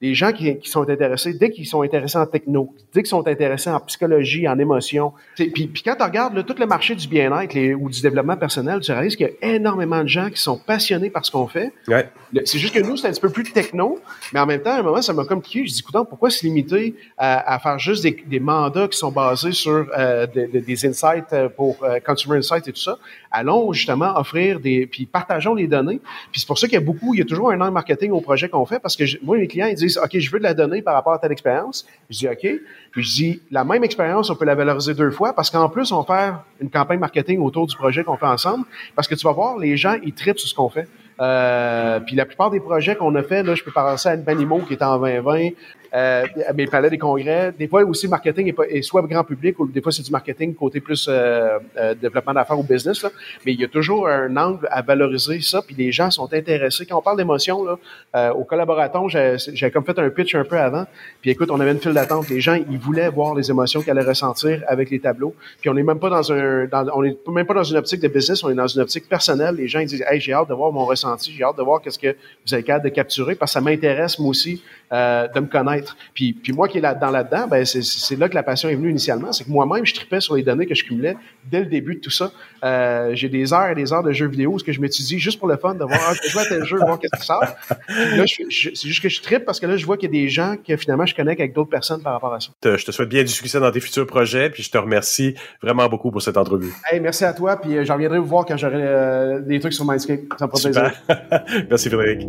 les gens qui, qui, sont intéressés, dès qu'ils sont intéressés en techno, dès qu'ils sont intéressés en psychologie, en émotion, puis, puis quand tu regardes là, tout le marché du bien-être ou du développement personnel, tu réalises qu'il y a énormément de gens qui sont passionnés par ce qu'on fait. Ouais. C'est juste que nous, c'est un petit peu plus techno, mais en même temps, à un moment, ça m'a compliqué. Je dis, écoute, pourquoi se limiter à, à, faire juste des, des, mandats qui sont basés sur euh, des, des, insights euh, pour euh, consumer insights et tout ça? Allons justement offrir des, puis partageons les données. Puis c'est pour ça qu'il y a beaucoup, il y a toujours un an de marketing au projet qu'on fait parce que moi, mes clients, ils disent, OK, je veux de la donnée par rapport à telle expérience. Je dis, OK. Puis je dis, la même expérience, on peut la valoriser deux fois parce qu'en plus, on va faire une campagne marketing autour du projet qu'on fait ensemble parce que tu vas voir, les gens, ils tripent sur ce qu'on fait. Euh, puis la plupart des projets qu'on a fait, là, je peux penser à Banimo qui est en 2020, euh, mes palais des congrès. Des fois aussi, le marketing est, soit grand public ou des fois c'est du marketing côté plus euh, euh, développement d'affaires ou business. Là. Mais il y a toujours un angle à valoriser ça. Puis les gens sont intéressés. Quand on parle d'émotion, là, euh, au collaborateur, j'ai comme fait un pitch un peu avant. Puis écoute, on avait une file d'attente. Les gens, ils voulaient voir les émotions qu'ils allaient ressentir avec les tableaux. Puis on n'est même pas dans un, dans, on est même pas dans une optique de business, on est dans une optique personnelle. Les gens ils disent, hey, j'ai hâte de voir mon ressenti, j'ai hâte de voir qu'est-ce que vous avez capable de capturer parce que ça m'intéresse moi aussi euh, de me connaître. Puis, puis moi qui est là, dans là-dedans, ben c'est là que la passion est venue initialement. C'est que moi-même, je tripais sur les données que je cumulais dès le début de tout ça. Euh, j'ai des heures et des heures de jeux vidéo où ce que je m'étudie juste pour le fun de voir, ah, je joue à tel jeu, voir qu'est-ce qui sort. Là, c'est juste que je tripe parce que là, je vois qu'il y a des gens que finalement je connecte avec d'autres personnes par rapport à ça. Je te souhaite bien du succès dans tes futurs projets, puis je te remercie vraiment beaucoup pour cette entrevue. Hey, merci à toi, puis euh, j'en reviendrai vous voir quand j'aurai euh, des trucs sur Mindscape. Ça me fera plaisir. merci Frédéric.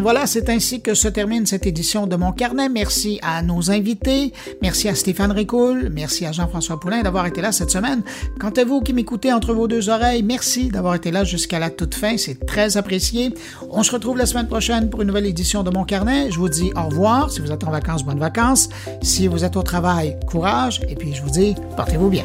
Voilà, c'est ainsi que se termine cette édition de Mon Carnet. Merci à nos invités, merci à Stéphane Ricoul, merci à Jean-François Poulain d'avoir été là cette semaine. Quant à vous qui m'écoutez entre vos deux oreilles, merci d'avoir été là jusqu'à la toute fin, c'est très apprécié. On se retrouve la semaine prochaine pour une nouvelle édition de Mon Carnet. Je vous dis au revoir. Si vous êtes en vacances, bonnes vacances. Si vous êtes au travail, courage. Et puis je vous dis, portez-vous bien.